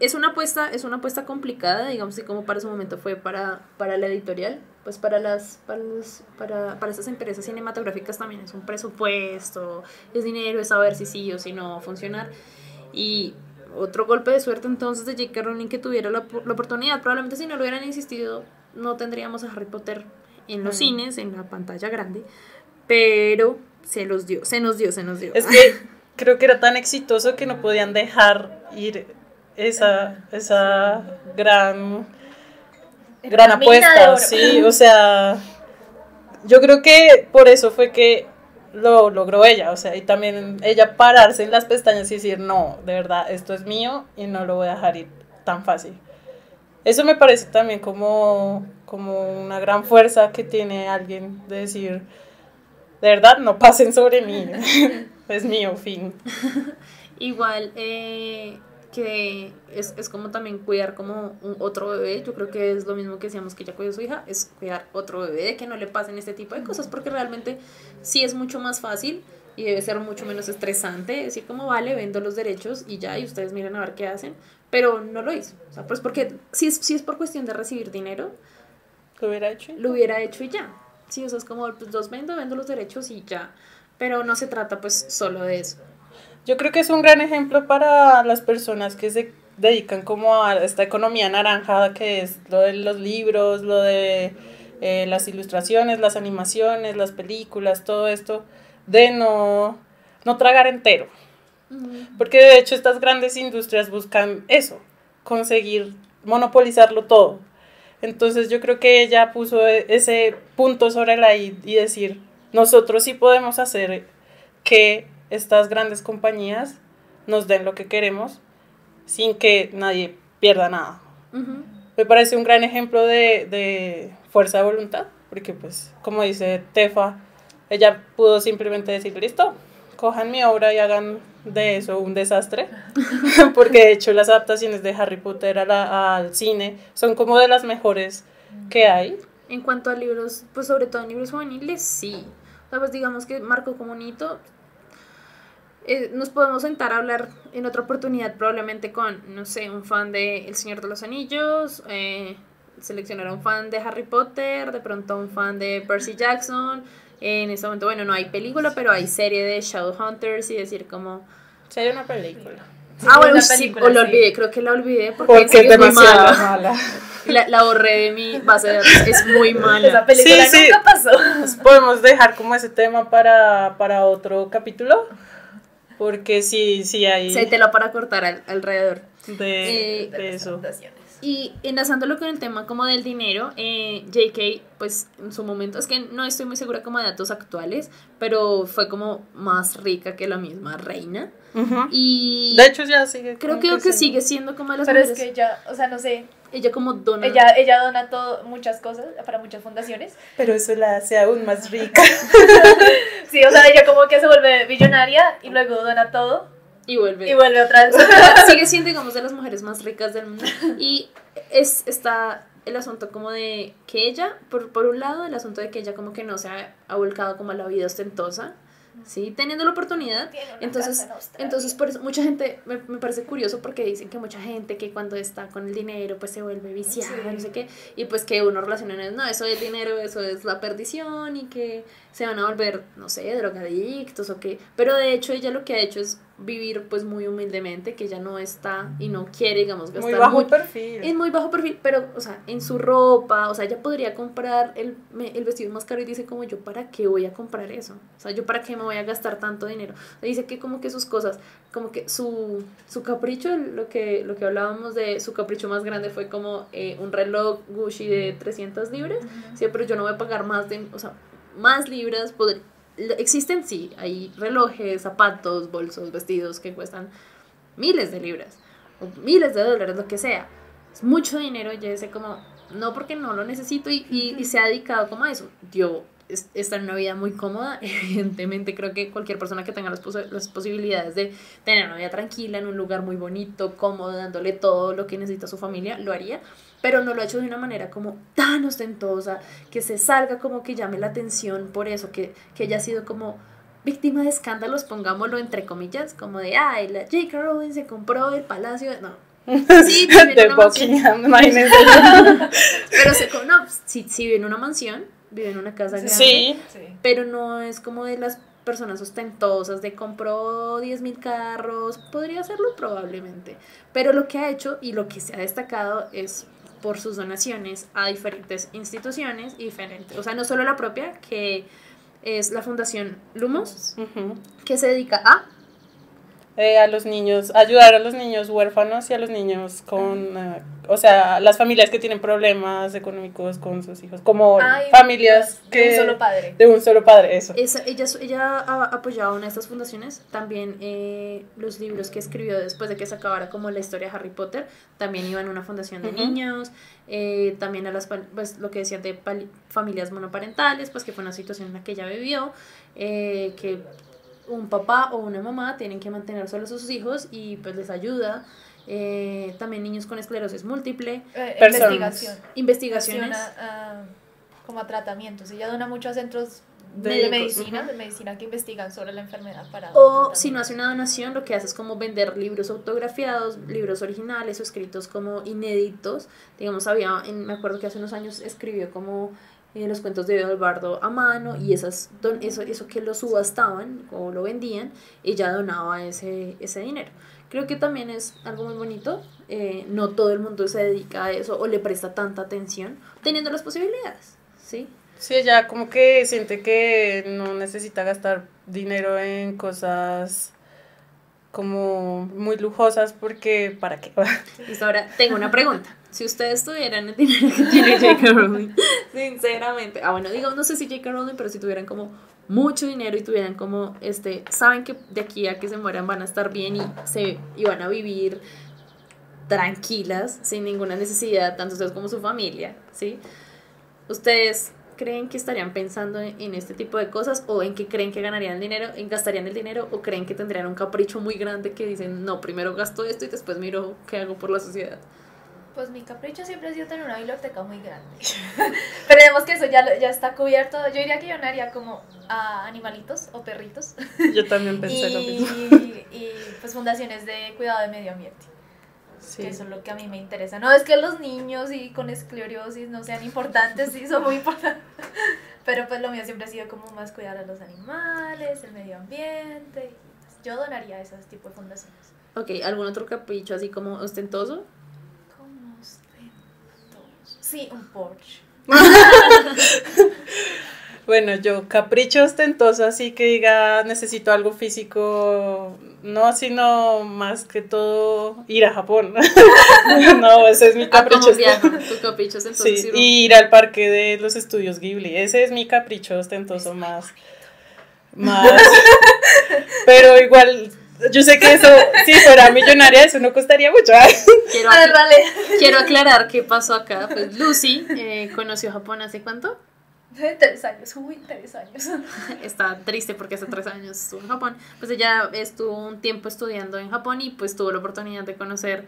[SPEAKER 1] Es una apuesta, es una apuesta complicada, digamos así como para su momento fue para, para la editorial, pues para las, para los, para, para esas empresas cinematográficas también es un presupuesto, es dinero, es saber si sí o si no funcionar. Y otro golpe de suerte entonces de J.K. Rowling que tuviera la, la oportunidad. Probablemente si no lo hubieran insistido, no tendríamos a Harry Potter en los cines, en la pantalla grande. Pero se los dio, se nos dio, se nos dio.
[SPEAKER 3] Es que creo que era tan exitoso que no podían dejar ir esa, esa gran, gran apuesta. Sí, o sea, yo creo que por eso fue que lo logró ella, o sea, y también ella pararse en las pestañas y decir, no, de verdad, esto es mío y no lo voy a dejar ir tan fácil. Eso me parece también como, como una gran fuerza que tiene alguien de decir, de verdad, no pasen sobre mí, es mío, fin.
[SPEAKER 1] Igual eh, que es, es como también cuidar como un otro bebé, yo creo que es lo mismo que decíamos que ella cuidó a su hija, es cuidar otro bebé, de que no le pasen este tipo de cosas, porque realmente sí es mucho más fácil y debe ser mucho menos estresante decir como vale, vendo los derechos y ya, y ustedes miren a ver qué hacen, pero no lo hizo, o sea, pues porque si es, si es por cuestión de recibir dinero,
[SPEAKER 3] Lo hubiera hecho.
[SPEAKER 1] lo hubiera hecho y ya. Sí, o sea, es como, pues los vendo, vendo los derechos y ya. Pero no se trata pues solo de eso.
[SPEAKER 3] Yo creo que es un gran ejemplo para las personas que se dedican como a esta economía naranja, que es lo de los libros, lo de eh, las ilustraciones, las animaciones, las películas, todo esto, de no, no tragar entero. Porque de hecho estas grandes industrias buscan eso, conseguir monopolizarlo todo. Entonces yo creo que ella puso e- ese punto sobre la I y decir, nosotros sí podemos hacer que estas grandes compañías nos den lo que queremos sin que nadie pierda nada.
[SPEAKER 1] Ujú.
[SPEAKER 3] Me parece un gran ejemplo de, de fuerza de voluntad, porque pues, como dice Tefa, ella pudo simplemente decir, listo, cojan mi obra y hagan de eso un desastre, porque de hecho las adaptaciones de Harry Potter a la- al cine son como de las mejores que hay.
[SPEAKER 1] En cuanto a libros, pues sobre todo en libros juveniles, sí. O pues digamos que un hito. Eh, nos podemos sentar a hablar en otra oportunidad probablemente con, no sé, un fan de El Señor de los Anillos, eh, seleccionar a un fan de Harry Potter, de pronto un fan de Percy Jackson. En ese momento, bueno, no hay película, pero hay serie de Shadowhunters y decir como...
[SPEAKER 3] Hay una película.
[SPEAKER 2] Sí,
[SPEAKER 1] ah, bueno, sí, o lo
[SPEAKER 2] sí.
[SPEAKER 1] olvidé, creo que la olvidé porque,
[SPEAKER 3] Porque es
[SPEAKER 1] muy
[SPEAKER 3] demasiado
[SPEAKER 1] mala.
[SPEAKER 3] mala.
[SPEAKER 1] La, la borré de mi base de datos, es muy mala.
[SPEAKER 2] Esa película
[SPEAKER 3] Sí, sí.
[SPEAKER 2] nunca pasó.
[SPEAKER 3] Pues podemos dejar como ese tema para, para otro capítulo, porque sí, sí hay
[SPEAKER 1] Se te la para cortar al- alrededor.
[SPEAKER 3] de,
[SPEAKER 1] Eh,
[SPEAKER 3] de eso.
[SPEAKER 1] Y enlazándolo con el tema como del dinero, eh, JK, pues en su momento, es que no estoy muy segura como de datos actuales, pero fue como más rica que la misma reina.
[SPEAKER 3] Ujú.
[SPEAKER 1] Y
[SPEAKER 3] De hecho ya sigue.
[SPEAKER 1] creo
[SPEAKER 3] como
[SPEAKER 1] que, que
[SPEAKER 3] siendo-
[SPEAKER 1] sigue siendo como de las
[SPEAKER 2] Pero es
[SPEAKER 1] mujeres.
[SPEAKER 2] que ella, o sea, no sé,
[SPEAKER 1] Ella como dona.
[SPEAKER 2] ella, ella dona todo, muchas cosas para muchas fundaciones.
[SPEAKER 3] Pero eso la hace aún más rica.
[SPEAKER 2] Sí, o sea, ella como que se vuelve billonaria y luego dona todo
[SPEAKER 1] y vuelve.
[SPEAKER 2] y vuelve otra vez.
[SPEAKER 1] sigue siendo, digamos, de las mujeres más ricas del mundo. Y es, está el asunto como de que ella, por, por un lado, el asunto de que ella como que no se ha, ha volcado como a la vida ostentosa, ¿sí? Teniendo la oportunidad. Entonces,
[SPEAKER 2] en
[SPEAKER 1] entonces por eso mucha gente, me, me parece curioso porque dicen que mucha gente que cuando está con el dinero pues se vuelve viciada,
[SPEAKER 2] Sí.
[SPEAKER 1] no sé qué, y pues que uno relaciona, no, eso es dinero, eso es la perdición y que se van a volver, no sé, drogadictos o qué, pero de hecho ella lo que ha hecho es vivir pues muy humildemente, que ella no está y no quiere, digamos, gastar
[SPEAKER 3] Muy bajo perfil.
[SPEAKER 1] es muy bajo perfil, pero, o sea, en su ropa, o sea, ella podría comprar el, me- el vestido más caro y dice como yo, ¿para qué voy a comprar eso? O sea, yo, ¿para qué me voy a gastar tanto dinero? O sea, dice que como que sus cosas, como que su, su capricho, lo que, lo que hablábamos de su capricho más grande fue como eh, un reloj Gucci de 300 libras, sí, pero yo no voy a pagar más de, o sea, más libras, existen sí, hay relojes, zapatos, bolsos, vestidos que cuestan miles de libras, o miles de dólares, lo que sea. Es mucho dinero y yo dice como, no porque no lo necesito y, se ha dedicado como a eso. Yo es- está en una vida muy cómoda, evidentemente creo que cualquier persona que tenga las, las posibilidades de tener una vida tranquila en un lugar muy bonito, cómodo, dándole todo lo que necesita su familia, lo haría, pero no lo ha hecho de una manera como tan ostentosa, que se salga como que llame la atención por eso, que, que haya sido como víctima de escándalos, pongámoslo entre comillas, como de, ay, la J.K. Rowling se compró el palacio, de-". no. Sí, vive en
[SPEAKER 3] de
[SPEAKER 1] una mansión.
[SPEAKER 3] Buckingham, imagínense.
[SPEAKER 1] Pero se, no, sí, sí vive en una mansión, vive en una casa grande,
[SPEAKER 3] Sí,
[SPEAKER 2] Sí.
[SPEAKER 1] pero no es como de las personas ostentosas de compró 10 mil carros, podría hacerlo probablemente, pero lo que ha hecho y lo que se ha destacado es por sus donaciones a diferentes instituciones y diferentes, o sea, no solo la propia, que es la Fundación Lumos, que se dedica a
[SPEAKER 3] Eh, a los niños, ayudar a los niños huérfanos y a los niños con, eh, o sea, las familias que tienen problemas económicos con sus hijos, como
[SPEAKER 2] Ay,
[SPEAKER 3] familias
[SPEAKER 2] de
[SPEAKER 3] que...
[SPEAKER 2] un solo padre.
[SPEAKER 3] De un solo padre, eso.
[SPEAKER 1] Esa- ella, ella ha apoyado una de estas fundaciones, también eh, los libros que escribió después de que se acabara como la historia de Harry Potter, también iban a una fundación de
[SPEAKER 3] Ujú.
[SPEAKER 1] niños, eh, también a las, pues lo que decía de familias monoparentales, pues que fue una situación en la que ella vivió, eh, que un papá o una mamá tienen que mantener solos a sus hijos y pues les ayuda, eh, también niños con esclerosis múltiple,
[SPEAKER 2] Eh, investigación.
[SPEAKER 1] investigaciones.
[SPEAKER 2] Ah, como a tratamientos. Ella dona mucho a centros de, medicina, de medicina que investigan sobre la enfermedad para
[SPEAKER 1] O si no hace una donación, lo que hace es como vender libros autografiados, libros originales o escritos como inéditos. Digamos, había, en- me acuerdo que hace unos años escribió como eh, los cuentos de Eduardo a mano y esas don- eso, eso que lo subastaban o lo vendían, ella donaba ese, ese dinero. Creo que también es algo muy bonito. eh, no todo el mundo se dedica a eso o le presta tanta atención, teniendo las posibilidades, ¿sí?
[SPEAKER 3] Sí, ella como que siente que no necesita gastar dinero en cosas como muy lujosas porque ¿para qué?
[SPEAKER 1] Listo, ahora tengo una pregunta. Si ustedes tuvieran el dinero que tiene J.K. Rowling, sinceramente, ah, bueno, digo, no sé si J.K. Rowling, pero si tuvieran como mucho dinero y tuvieran como, este, saben que de aquí a que se mueran van a estar bien y, se, y van a vivir tranquilas, sin ninguna necesidad, tanto ustedes como su familia, ¿sí? ¿Ustedes creen que estarían pensando en, en este tipo de cosas o en que creen que ganarían el dinero, en gastarían el dinero o creen que tendrían un capricho muy grande que dicen, no, primero gasto esto y después miro qué hago por la sociedad?
[SPEAKER 2] Pues mi capricho siempre ha sido tener una biblioteca muy grande. Pero vemos que eso ya, lo- ya está cubierto. Yo diría que yo no haría como a animalitos o perritos.
[SPEAKER 3] Yo también pensé lo mismo.
[SPEAKER 2] y, y pues fundaciones de cuidado de medio ambiente.
[SPEAKER 3] Sí.
[SPEAKER 2] Que eso es lo que a mí me interesa. No es que los niños y con esclerosis no sean importantes, sí, son muy importantes. Pero pues lo mío siempre ha sido como más cuidar a los animales, el medio ambiente. y, yo donaría a ese tipo de fundaciones.
[SPEAKER 1] Ok, ¿algún otro capricho así como ostentoso?
[SPEAKER 2] Sí, un Porsche.
[SPEAKER 3] Bueno, yo capricho ostentoso, así que diga, necesito algo físico, no, sino más que todo ir a Japón. no, ese es mi
[SPEAKER 1] Ah,
[SPEAKER 3] capricho.
[SPEAKER 1] como viajo, tu capricho ostentoso.
[SPEAKER 3] Sí,
[SPEAKER 1] sí,
[SPEAKER 3] y ir al parque de los estudios Ghibli, ese es mi capricho ostentoso más. Más. Pero igual, yo sé que eso, si fuera millonaria, eso no costaría mucho.
[SPEAKER 1] Quiero,
[SPEAKER 2] vale.
[SPEAKER 1] quiero aclarar qué pasó acá. Pues Lucy eh, conoció Japón hace cuánto?
[SPEAKER 2] Tres años, uy, tres años.
[SPEAKER 1] Está triste porque hace tres años estuvo en Japón. Pues ella estuvo un tiempo estudiando en Japón y pues tuvo la oportunidad de conocer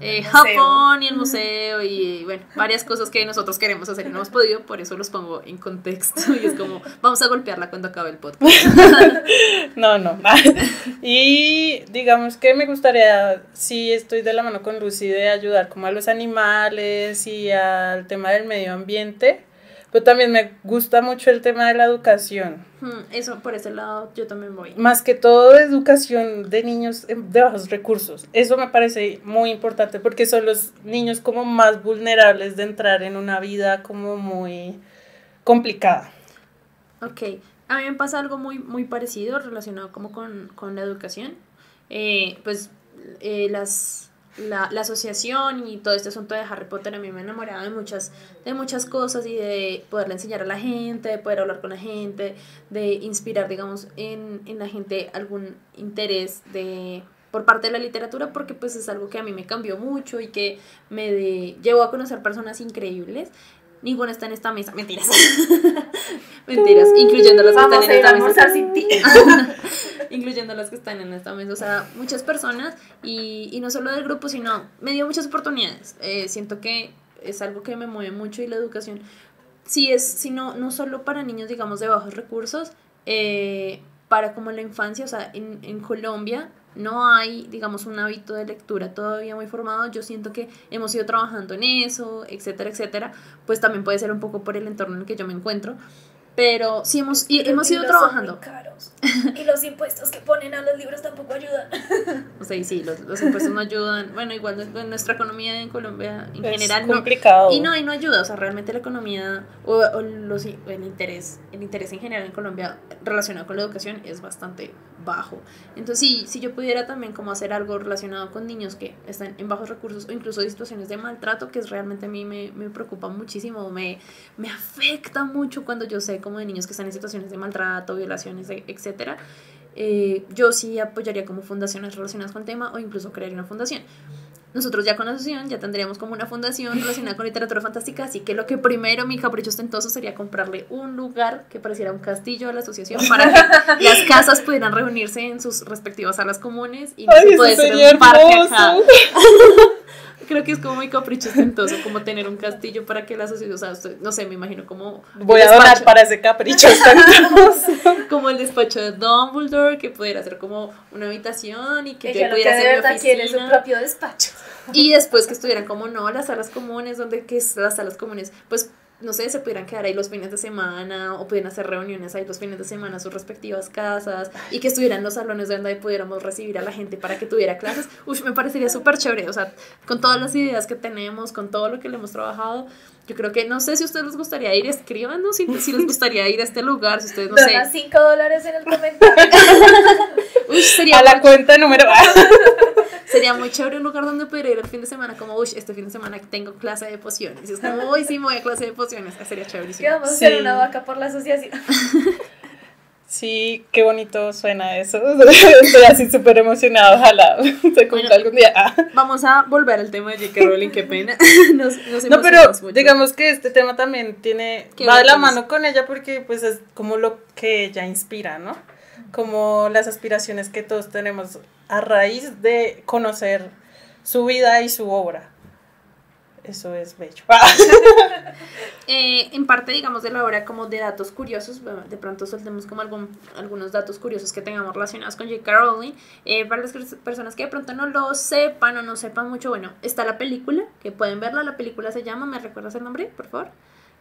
[SPEAKER 1] eh. Japón y el museo y bueno, varias cosas que nosotros queremos hacer y no hemos podido, por eso los pongo en contexto y es como, vamos a golpearla cuando acabe el podcast.
[SPEAKER 3] No, no. Y digamos que me gustaría, si estoy de la mano con Lucy, de ayudar como a los animales y al tema del medio ambiente. Pero también me gusta mucho el tema de la educación.
[SPEAKER 1] Hmm, Eso, por ese lado, yo también voy.
[SPEAKER 3] Más que todo educación de niños de bajos recursos. Eso me parece muy importante porque son los niños como más vulnerables de entrar en una vida como muy complicada.
[SPEAKER 1] Ok, a mí me pasa algo muy, muy parecido relacionado como con, con la educación. Eh, pues eh, las, la, la asociación y todo este asunto de Harry Potter a mí me ha enamorado de muchas, de muchas cosas y de poderle enseñar a la gente, de poder hablar con la gente, de inspirar, digamos, en, en la gente algún interés de por parte de la literatura porque pues es algo que a mí me cambió mucho y que me de- llevó a conocer personas increíbles. Ninguna está en esta mesa. Mentiras. Mentiras, incluyendo las que
[SPEAKER 2] Vamos
[SPEAKER 1] están en
[SPEAKER 2] a
[SPEAKER 1] esta mesa. incluyendo las que están en esta mesa, o sea, muchas personas y, y no solo del grupo, sino me dio muchas oportunidades. Eh, siento que es algo que me mueve mucho y la educación, sí es, sino no solo para niños, digamos, de bajos recursos, eh, para como la infancia, o sea, en, en Colombia no hay, digamos, un hábito de lectura todavía muy formado. Yo siento que hemos ido trabajando en eso, etcétera, etcétera. Pues también puede ser un poco por el entorno en el que yo me encuentro. Pero sí hemos, y hemos ido trabajando.
[SPEAKER 2] muy caros. Y los impuestos que ponen a los libros tampoco ayudan.
[SPEAKER 1] O sea, y sí, los, los impuestos no ayudan. Bueno, igual nu- nuestra economía en Colombia en
[SPEAKER 3] Es
[SPEAKER 1] general no.
[SPEAKER 3] complicado.
[SPEAKER 1] Y no, y no ayuda. O sea, realmente la economía o, o los, el interés, el interés en general en Colombia relacionado con la educación es bastante bajo. Entonces, sí, si yo pudiera también como hacer algo relacionado con niños que están en bajos recursos o incluso de situaciones de maltrato, que es realmente a mí me, me preocupa muchísimo, me, me afecta mucho cuando yo sé como de niños que están en situaciones de maltrato, violaciones, e- etcétera. Eh, yo sí apoyaría como fundaciones relacionadas con el tema o incluso crearía una fundación. Nosotros ya con la asociación ya tendríamos como una fundación relacionada con literatura fantástica, así que lo que primero mi capricho ostentoso sería comprarle un lugar que pareciera un castillo a la asociación para que las casas pudieran reunirse en sus respectivas salas comunes y no
[SPEAKER 3] Ay,
[SPEAKER 1] se
[SPEAKER 3] eso
[SPEAKER 1] puede ser un parque acá. Creo que es como mi capricho ostentoso, como tener un castillo para que la asociación, o sea, usted- no sé, me imagino como
[SPEAKER 3] Voy a donar para ese capricho
[SPEAKER 1] como el despacho de Dumbledore, que pudiera ser como una habitación y que yo
[SPEAKER 2] que
[SPEAKER 1] pudiera
[SPEAKER 2] de
[SPEAKER 1] hacer mi
[SPEAKER 2] verdad quiere es su
[SPEAKER 1] oficina.
[SPEAKER 2] propio despacho.
[SPEAKER 1] Y después que estuvieran como no, las salas comunes, donde que es las salas comunes, pues no sé, se pudieran quedar ahí los fines de semana o pudieran hacer reuniones ahí los fines de semana en sus respectivas casas y que estuvieran los salones donde pudiéramos recibir a la gente para que tuviera clases. Uy, me parecería súper chévere, o sea, con todas las ideas que tenemos, con todo lo que le hemos trabajado, yo creo que no sé si a ustedes les gustaría ir, escríbanos si, si les gustaría ir a este lugar, si ustedes no
[SPEAKER 2] Dona
[SPEAKER 1] sé.
[SPEAKER 2] 5 dólares en el comentario.
[SPEAKER 1] Uy, sería
[SPEAKER 3] A la cuenta número.
[SPEAKER 1] Sería muy chévere un lugar donde pudiera ir el fin de semana, como, uy, este fin de semana tengo clase de pociones. Y es como, uy, sí, me voy a clase de pociones. Ah, sería
[SPEAKER 2] Que
[SPEAKER 1] chéverísimo.
[SPEAKER 2] vamos a hacer
[SPEAKER 3] Sí.
[SPEAKER 2] una vaca por la asociación.
[SPEAKER 3] Sí, qué bonito suena eso. Estoy así súper emocionada. Ojalá se cumpla algún día. Ah.
[SPEAKER 1] Vamos a volver al tema de J.K. Rowling, qué pena. Nos, nos
[SPEAKER 3] No, pero
[SPEAKER 1] mucho.
[SPEAKER 3] digamos que este tema también tiene
[SPEAKER 1] ¿Qué
[SPEAKER 3] va de la mano con ella porque pues es como lo que ella inspira, ¿no? Como las aspiraciones que todos tenemos a raíz de conocer su vida y su obra. Eso es bello.
[SPEAKER 1] Eh, en parte, digamos, de la obra como de datos curiosos, de pronto soltemos como algún, algunos datos curiosos que tengamos relacionados con J.K. Rowling. Eh, para las personas que de pronto no lo sepan o no sepan mucho, bueno, está la película, que pueden verla, la película se llama, ¿me recuerdas el nombre, por favor?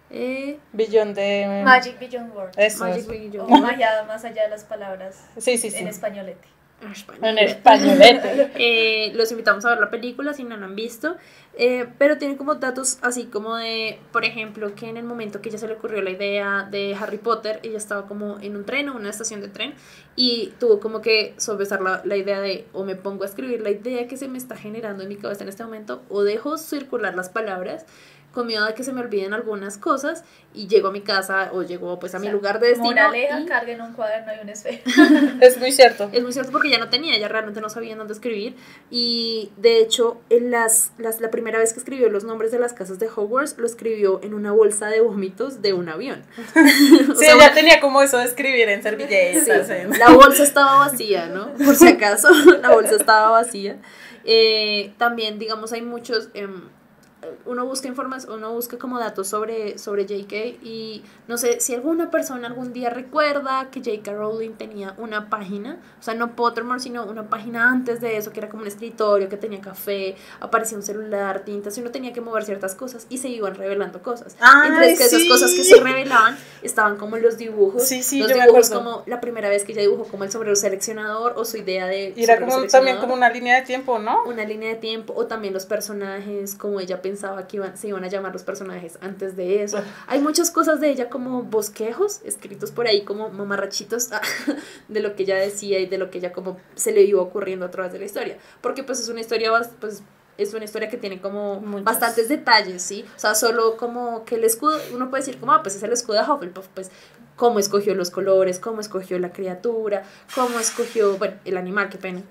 [SPEAKER 1] Eh,
[SPEAKER 3] de
[SPEAKER 2] Magic Beyond Words.
[SPEAKER 3] Eso
[SPEAKER 1] Magic
[SPEAKER 2] O magia más allá de las palabras
[SPEAKER 3] Sí, sí, sí.
[SPEAKER 2] en españolete.
[SPEAKER 3] En españolete.
[SPEAKER 1] Eh, los invitamos a ver la película si no la han visto. Eh, pero tiene como datos así como de, por ejemplo, que en el momento que ella se le ocurrió la idea de Harry Potter, ella estaba como en un tren o una estación de tren y tuvo como que sopesar la, la idea de o me pongo a escribir la idea que se me está generando en mi cabeza en este momento o dejo circular las palabras con miedo de que se me olviden algunas cosas y llego a mi casa o llego pues a
[SPEAKER 2] O
[SPEAKER 1] mi lugar de destino
[SPEAKER 2] Moraleja,
[SPEAKER 1] y-
[SPEAKER 2] carguen un cuaderno y un esfero.
[SPEAKER 3] Es muy cierto.
[SPEAKER 1] es muy cierto porque ya no tenía, ella realmente no sabía dónde escribir. Y de hecho, en las, las, la primera vez que escribió los nombres de las casas de Hogwarts, lo escribió en una bolsa de vómitos de un avión. O
[SPEAKER 3] Sí,
[SPEAKER 1] sea,
[SPEAKER 3] ella tenía como eso de escribir en servilletas.
[SPEAKER 1] Sí,
[SPEAKER 3] en-
[SPEAKER 1] la bolsa estaba vacía, ¿no? Por si acaso, la bolsa estaba vacía. Eh, también, digamos, hay muchos... em, uno busca información, uno busca como datos sobre, sobre JK y no sé si alguna persona algún día recuerda que JK Rowling tenía una página, o sea, no Pottermore, sino una página antes de eso, que era como un escritorio, que tenía café, aparecía un celular, tintas, y uno tenía que mover ciertas cosas y se iban revelando cosas.
[SPEAKER 3] Ay,
[SPEAKER 1] Entre que esas
[SPEAKER 3] sí.
[SPEAKER 1] cosas que se revelaban estaban como los dibujos,
[SPEAKER 3] Sí, sí,
[SPEAKER 1] los dibujos como la primera vez que ella dibujó como el sombrero seleccionador o su idea de
[SPEAKER 3] Y era como también como una línea de tiempo, ¿no?
[SPEAKER 1] una línea de tiempo o también los personajes como ella pensaba que iban, se iban a llamar los personajes antes de eso. Hay muchas cosas de ella como bosquejos escritos por ahí como mamarrachitos ah, de lo que ella decía y de lo que ella como se le iba ocurriendo a través de la historia. Porque pues es una historia pues es una historia que tiene como
[SPEAKER 3] Muchos.
[SPEAKER 1] bastantes detalles, ¿sí? O sea, solo como que el escudo, uno puede decir como, ah, pues es el escudo de Hufflepuff, pues cómo escogió los colores, cómo escogió la criatura, cómo escogió, bueno, el animal, qué pena,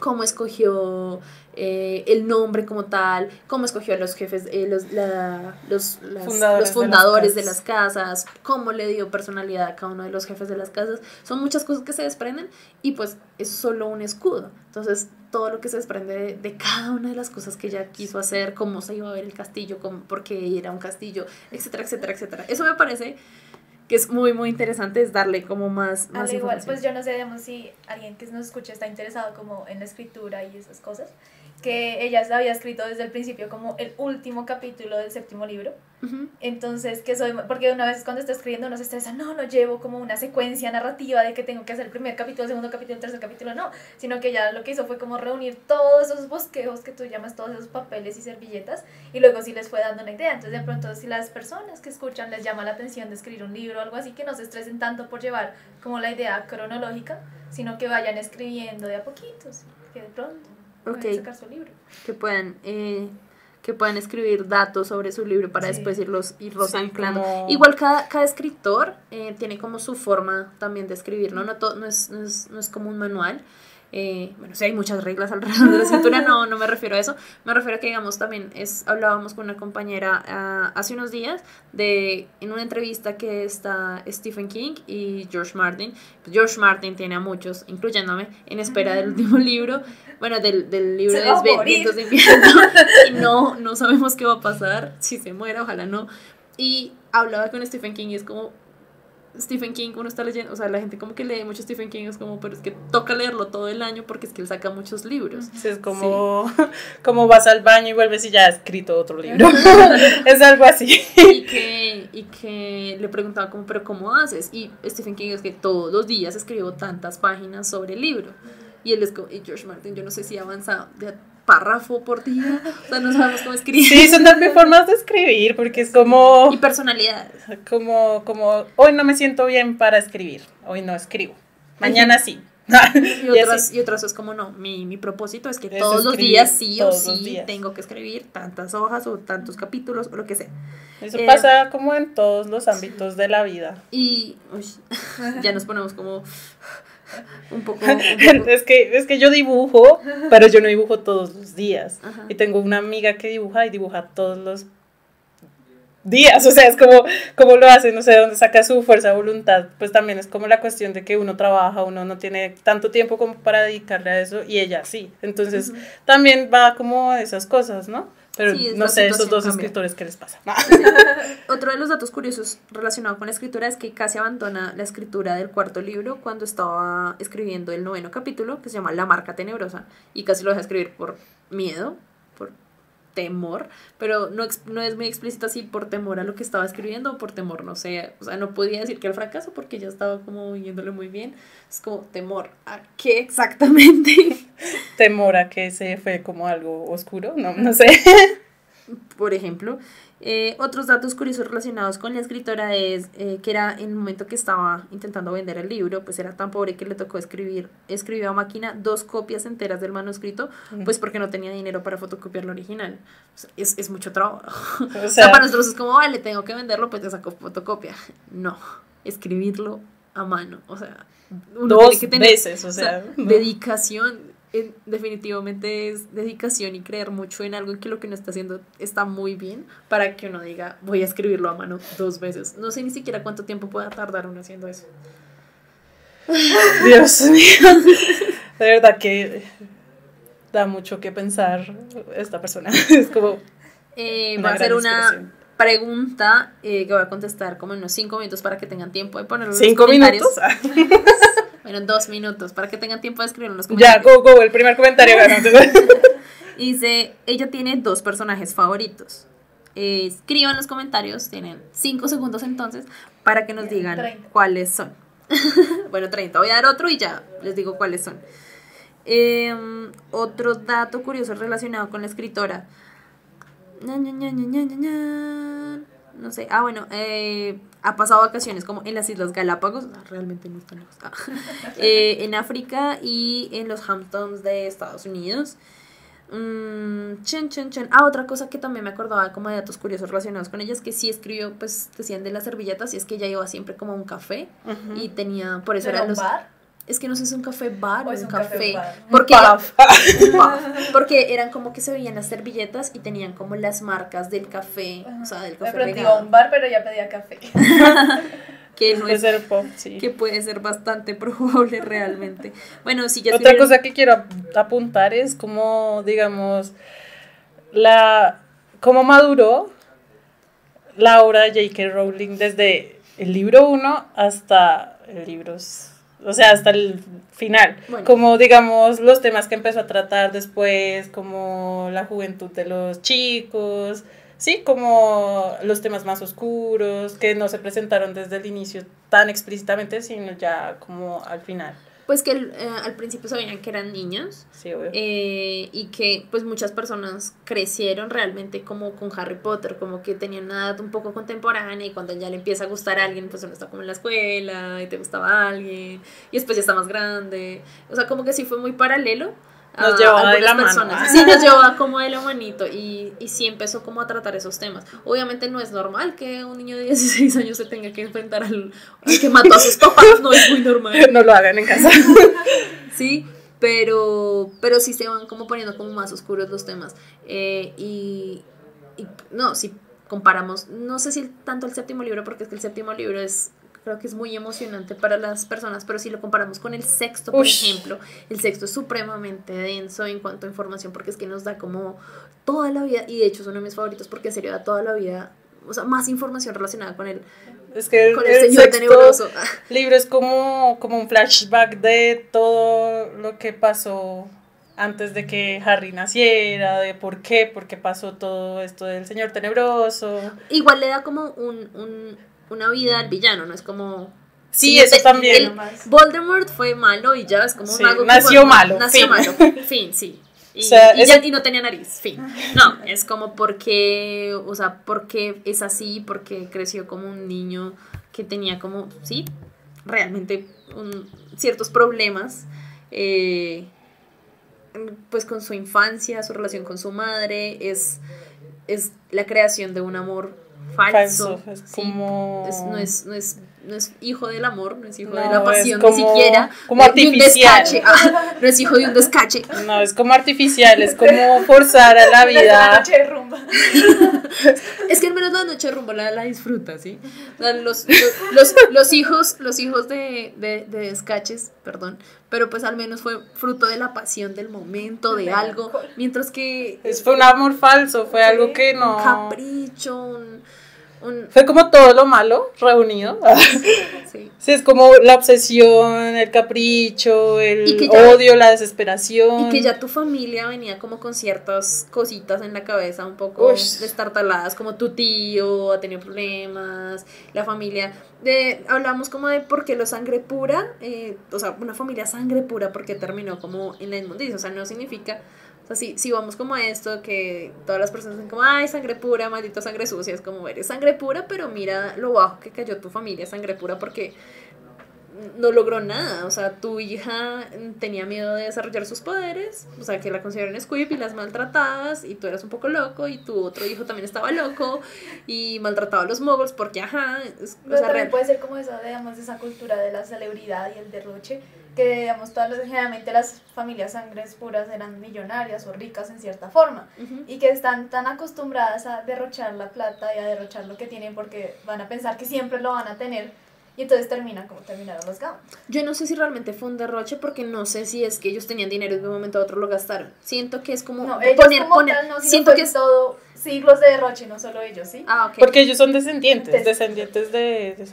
[SPEAKER 1] cómo escogió eh, el nombre como tal, cómo escogió a los jefes, eh, los, la- los, las-
[SPEAKER 3] Fundadores
[SPEAKER 1] los
[SPEAKER 3] de
[SPEAKER 1] fundadores de
[SPEAKER 3] las
[SPEAKER 1] las, casas, cómo le dio personalidad a cada uno de los jefes de las casas. Son muchas cosas que se desprenden y pues es solo un escudo. Entonces, todo lo que se desprende de, de cada una de las cosas que ella quiso hacer, cómo se iba a ver el castillo, cómo, por qué era un castillo, etcétera, etcétera, etcétera. Eso me parece que es muy, muy interesante, es darle como más, más
[SPEAKER 2] Al igual, pues yo no sé, digamos, si alguien que nos escucha está interesado como en la escritura y esas cosas, que ella había escrito desde el principio como el último capítulo del séptimo libro.
[SPEAKER 1] Ujú.
[SPEAKER 2] Entonces, que soy, porque una vez cuando está escribiendo uno se estresa, no, no llevo como una secuencia narrativa de que tengo que hacer el primer capítulo, el segundo capítulo, el tercer capítulo, no, sino que ya lo que hizo fue como reunir todos esos bosquejos que tú llamas, todos esos papeles y servilletas, y luego sí les fue dando una idea. Entonces, de pronto, si las personas que escuchan les llama la atención de escribir un libro o algo así, que no se estresen tanto por llevar como la idea cronológica, sino que vayan escribiendo de a poquitos, que de pronto
[SPEAKER 1] Ok.
[SPEAKER 2] pueden sacar su libro.
[SPEAKER 1] que puedan eh, que puedan escribir datos sobre su libro para
[SPEAKER 2] Sí.
[SPEAKER 1] después irlos, irlos
[SPEAKER 3] Sí,
[SPEAKER 1] anclando.
[SPEAKER 3] como-
[SPEAKER 1] Igual cada, cada escritor eh, tiene como su forma también de escribir, ¿no? No, to- no, es, no, es, no es como un manual. Eh, bueno, sí hay muchas reglas alrededor de la escritura, no, no me refiero a eso. Me refiero a que, digamos, también es, hablábamos con una compañera ah, hace unos días de en una entrevista que está Stephen King y George Martin. George Martin tiene a muchos, incluyéndome, en espera del último libro, bueno, del, del libro de. Vientos de Invierno, y no, no sabemos qué va a pasar, si se muere, ojalá no. Y hablaba con Stephen King y es como, Stephen King, uno está leyendo, o sea, la gente como que lee mucho Stephen King, es como, pero es que toca leerlo todo el año porque es que él saca muchos libros.
[SPEAKER 3] Sí, es como, como vas al baño y vuelves y ya has escrito otro libro. es algo así.
[SPEAKER 1] y que, y que le preguntaba como, pero ¿cómo haces? Y Stephen King es que todos los días escribo tantas páginas sobre el libro. Y él es como, y George Martin, yo no sé si avanza de párrafo por día, o sea, no sabemos cómo escribir.
[SPEAKER 3] Sí, son también formas de escribir, porque es como,
[SPEAKER 1] Y personalidades.
[SPEAKER 3] como, como, hoy no me siento bien para escribir, hoy no escribo, mañana sí.
[SPEAKER 1] Y otras, y, otras es como, no, mi, mi propósito es que todos los días sí o sí tengo que escribir tantas hojas o tantos capítulos o lo que sea.
[SPEAKER 3] Eso pasa como en todos los ámbitos de la vida.
[SPEAKER 1] Y ya nos ponemos como un poco,
[SPEAKER 3] es, que, es que yo dibujo, pero yo no dibujo todos los días. Y tengo una amiga que dibuja y dibuja todos los días, o sea, es como, como lo hace, no sé de dónde saca su fuerza de voluntad, pues también es como la cuestión de que uno trabaja, uno no tiene tanto tiempo como para dedicarle a eso y ella sí, entonces también va como esas cosas, ¿no? Pero no sé, esos dos escritores, ¿qué les pasa?
[SPEAKER 1] Otro de los datos curiosos relacionado con la escritura es que casi abandona la escritura del cuarto libro cuando estaba escribiendo el noveno capítulo, que se llama La marca tenebrosa, y casi lo deja escribir por miedo, temor, pero no, no es muy explícito así por temor a lo que estaba escribiendo o por temor, no sé, o sea, no podía decir que era fracaso porque ya estaba como yéndole muy bien, es como temor a qué exactamente.
[SPEAKER 3] temor a que se fue como algo oscuro, no, no sé.
[SPEAKER 1] por ejemplo, eh, otros datos curiosos relacionados con la escritora es eh, que era en el momento que estaba intentando vender el libro, pues era tan pobre que le tocó escribir, escribió a máquina dos copias enteras del manuscrito, pues porque no tenía dinero para fotocopiar lo original. es, es, mucho trabajo. O sea, para nosotros es como, vale, tengo que venderlo, pues te saco fotocopia. No, escribirlo a mano, o sea,
[SPEAKER 3] uno dos tiene que tener, veces, o sea,
[SPEAKER 1] dedicación definitivamente es dedicación y creer mucho en algo que lo que uno está haciendo está muy bien para que uno diga voy a escribirlo a mano dos veces. No sé ni siquiera cuánto tiempo pueda tardar uno haciendo eso.
[SPEAKER 3] Dios mío. De verdad que da mucho que pensar esta persona. Es como...
[SPEAKER 1] Eh, va a ser una pregunta eh, que voy a contestar como en unos cinco minutos para que tengan tiempo de ponerlo
[SPEAKER 3] en los minutos?
[SPEAKER 1] Bueno, dos minutos, para que tengan tiempo de escribir en los comentarios.
[SPEAKER 3] Ya, go, go, el primer comentario.
[SPEAKER 1] Dice, ella tiene dos personajes favoritos. escriban en los comentarios, tienen cinco segundos entonces, para que nos digan cuáles son. bueno, 30. Voy a dar otro y ya les digo cuáles son. Em, otro dato curioso relacionado con la escritora no sé, ah, bueno, eh, ha pasado vacaciones como en las Islas Galápagos, realmente no están lejos, ah, eh, en África y en los Hamptons de Estados Unidos. Mm, chen, chen, chen. Ah, otra cosa que también me acordaba como de datos curiosos relacionados con ella es que sí escribió, pues decían de las servilletas y es que ella iba siempre como a un café y tenía, por eso los... Bar? Es que no sé si es un café bar o, es un café, porque porque eran como que se veían las servilletas y tenían como las marcas del café o sea del café
[SPEAKER 2] me un bar pero ya pedía café.
[SPEAKER 1] Que no es pop, sí. que puede ser bastante probable realmente. Bueno si ya
[SPEAKER 3] otra cosa que quiero apuntar es como digamos la cómo maduró la obra de J.K. Rowling desde el libro 1 hasta el libro o sea, hasta el final. Como, digamos, los temas que empezó a tratar después, como la juventud de los chicos, sí, como los temas más oscuros, que no se presentaron desde el inicio tan explícitamente, sino ya como al final.
[SPEAKER 1] Pues que eh, al principio sabían que eran niños. Eh, y que pues muchas personas crecieron realmente como con Harry Potter, como que tenían una edad un poco contemporánea y cuando ya le empieza a gustar a alguien, pues uno está como en la escuela y te gustaba alguien y después ya está más grande. O sea, como que sí fue muy paralelo
[SPEAKER 3] nos llevaba de la personas.
[SPEAKER 1] mano. Sí, nos llevaba como de la manito y, y sí empezó como a tratar esos temas. Obviamente no es normal que un niño de 16 años se tenga que enfrentar al, que mató a sus papás, no es muy normal.
[SPEAKER 3] No lo hagan en casa.
[SPEAKER 1] sí, pero, pero sí se van como poniendo como más oscuros los temas. Eh, y, y no, si comparamos, no sé si tanto el séptimo libro, porque es que el séptimo libro es creo que es muy emocionante para las personas, pero si lo comparamos con el sexto, por ejemplo, el sexto es supremamente denso en cuanto a información porque es que nos da como toda la vida, y de hecho es uno de mis favoritos porque en serio da toda la vida, o sea, más información relacionada con el,
[SPEAKER 3] es que el, tenebroso. libro es como, como un flashback de todo lo que pasó antes de que Harry naciera, de por qué, por qué pasó todo esto del señor tenebroso.
[SPEAKER 1] Igual le da como un una vida al villano, no es como...
[SPEAKER 3] Sí, eso también.
[SPEAKER 1] Voldemort fue malo y ya es como un mago
[SPEAKER 3] nació malo.
[SPEAKER 1] Nació malo, fin, sí. Y, y, no tenía nariz, fin. No, es como porque, o sea, porque es así, porque creció como un niño que tenía como, sí, realmente un- ciertos problemas, eh, pues con su infancia, su relación con su madre, es, es la creación de un amor falso.
[SPEAKER 3] Falso, es
[SPEAKER 1] sí.
[SPEAKER 3] como-
[SPEAKER 1] Es- no, es, no, es, hijo del amor, no es hijo de la pasión
[SPEAKER 3] como-
[SPEAKER 1] ni siquiera.
[SPEAKER 3] como
[SPEAKER 1] de un
[SPEAKER 3] artificial.
[SPEAKER 1] descache. Ah, no es hijo de un descache.
[SPEAKER 3] No, es como artificial, es como forzar a la vida.
[SPEAKER 2] noche de rumba.
[SPEAKER 1] Es que al menos la noche de rumbo la, la disfruta, ¿sí? O sea, los, los, los, los hijos, los hijos de, de, de descaches, perdón, pero pues al menos fue fruto de la pasión del momento, de algo,
[SPEAKER 2] alcohol.
[SPEAKER 1] mientras que
[SPEAKER 3] Es, fue un amor falso, fue algo que
[SPEAKER 1] un
[SPEAKER 3] no.
[SPEAKER 1] capricho, un, un
[SPEAKER 3] Fue como todo lo malo reunido.
[SPEAKER 1] sí.
[SPEAKER 3] Sí, es como la obsesión, el capricho, el
[SPEAKER 1] ya-
[SPEAKER 3] odio, la desesperación.
[SPEAKER 1] Y que ya tu familia venía como con ciertas cositas en la cabeza un poco
[SPEAKER 3] Ush.
[SPEAKER 1] destartaladas, como tu tío ha tenido problemas, la familia. De, hablamos como de por qué lo sangre pura, eh, o sea, una familia sangre pura porque terminó como en la inmundicia, o sea, no significa, si, si vamos como a esto, que todas las personas dicen como, ay, sangre pura, maldita sangre sucia, es como, eres sangre pura, pero mira lo bajo que cayó tu familia, sangre pura, porque no logró nada. O sea, tu hija tenía miedo de desarrollar sus poderes, o sea, que la consideraron squib y las maltratabas, y tú eras un poco loco, y tu otro hijo también estaba loco, y maltrataba a los moguls porque, ajá, es- o sea,
[SPEAKER 2] también puede ser como eso, digamos, esa cultura de la celebridad y el derroche, que digamos, todas las, generalmente las familias sangres puras eran millonarias o ricas en cierta forma, y que están tan acostumbradas a derrochar la plata y a derrochar lo que tienen porque van a pensar que siempre lo van a tener, y entonces terminan como terminaron los Gaunt.
[SPEAKER 1] Yo no sé si realmente fue un derroche porque no sé si es que ellos tenían dinero y de un momento a otro lo gastaron. Siento que es como
[SPEAKER 2] No, ellos
[SPEAKER 1] poner,
[SPEAKER 2] como
[SPEAKER 1] poner,
[SPEAKER 2] tal, no,
[SPEAKER 1] siento
[SPEAKER 2] fue
[SPEAKER 1] que es...
[SPEAKER 2] todo siglos de derroche, no solo ellos, ¿sí?
[SPEAKER 1] Ah, ok.
[SPEAKER 3] Porque ellos son descendientes,
[SPEAKER 2] Des-
[SPEAKER 3] descendientes de... de-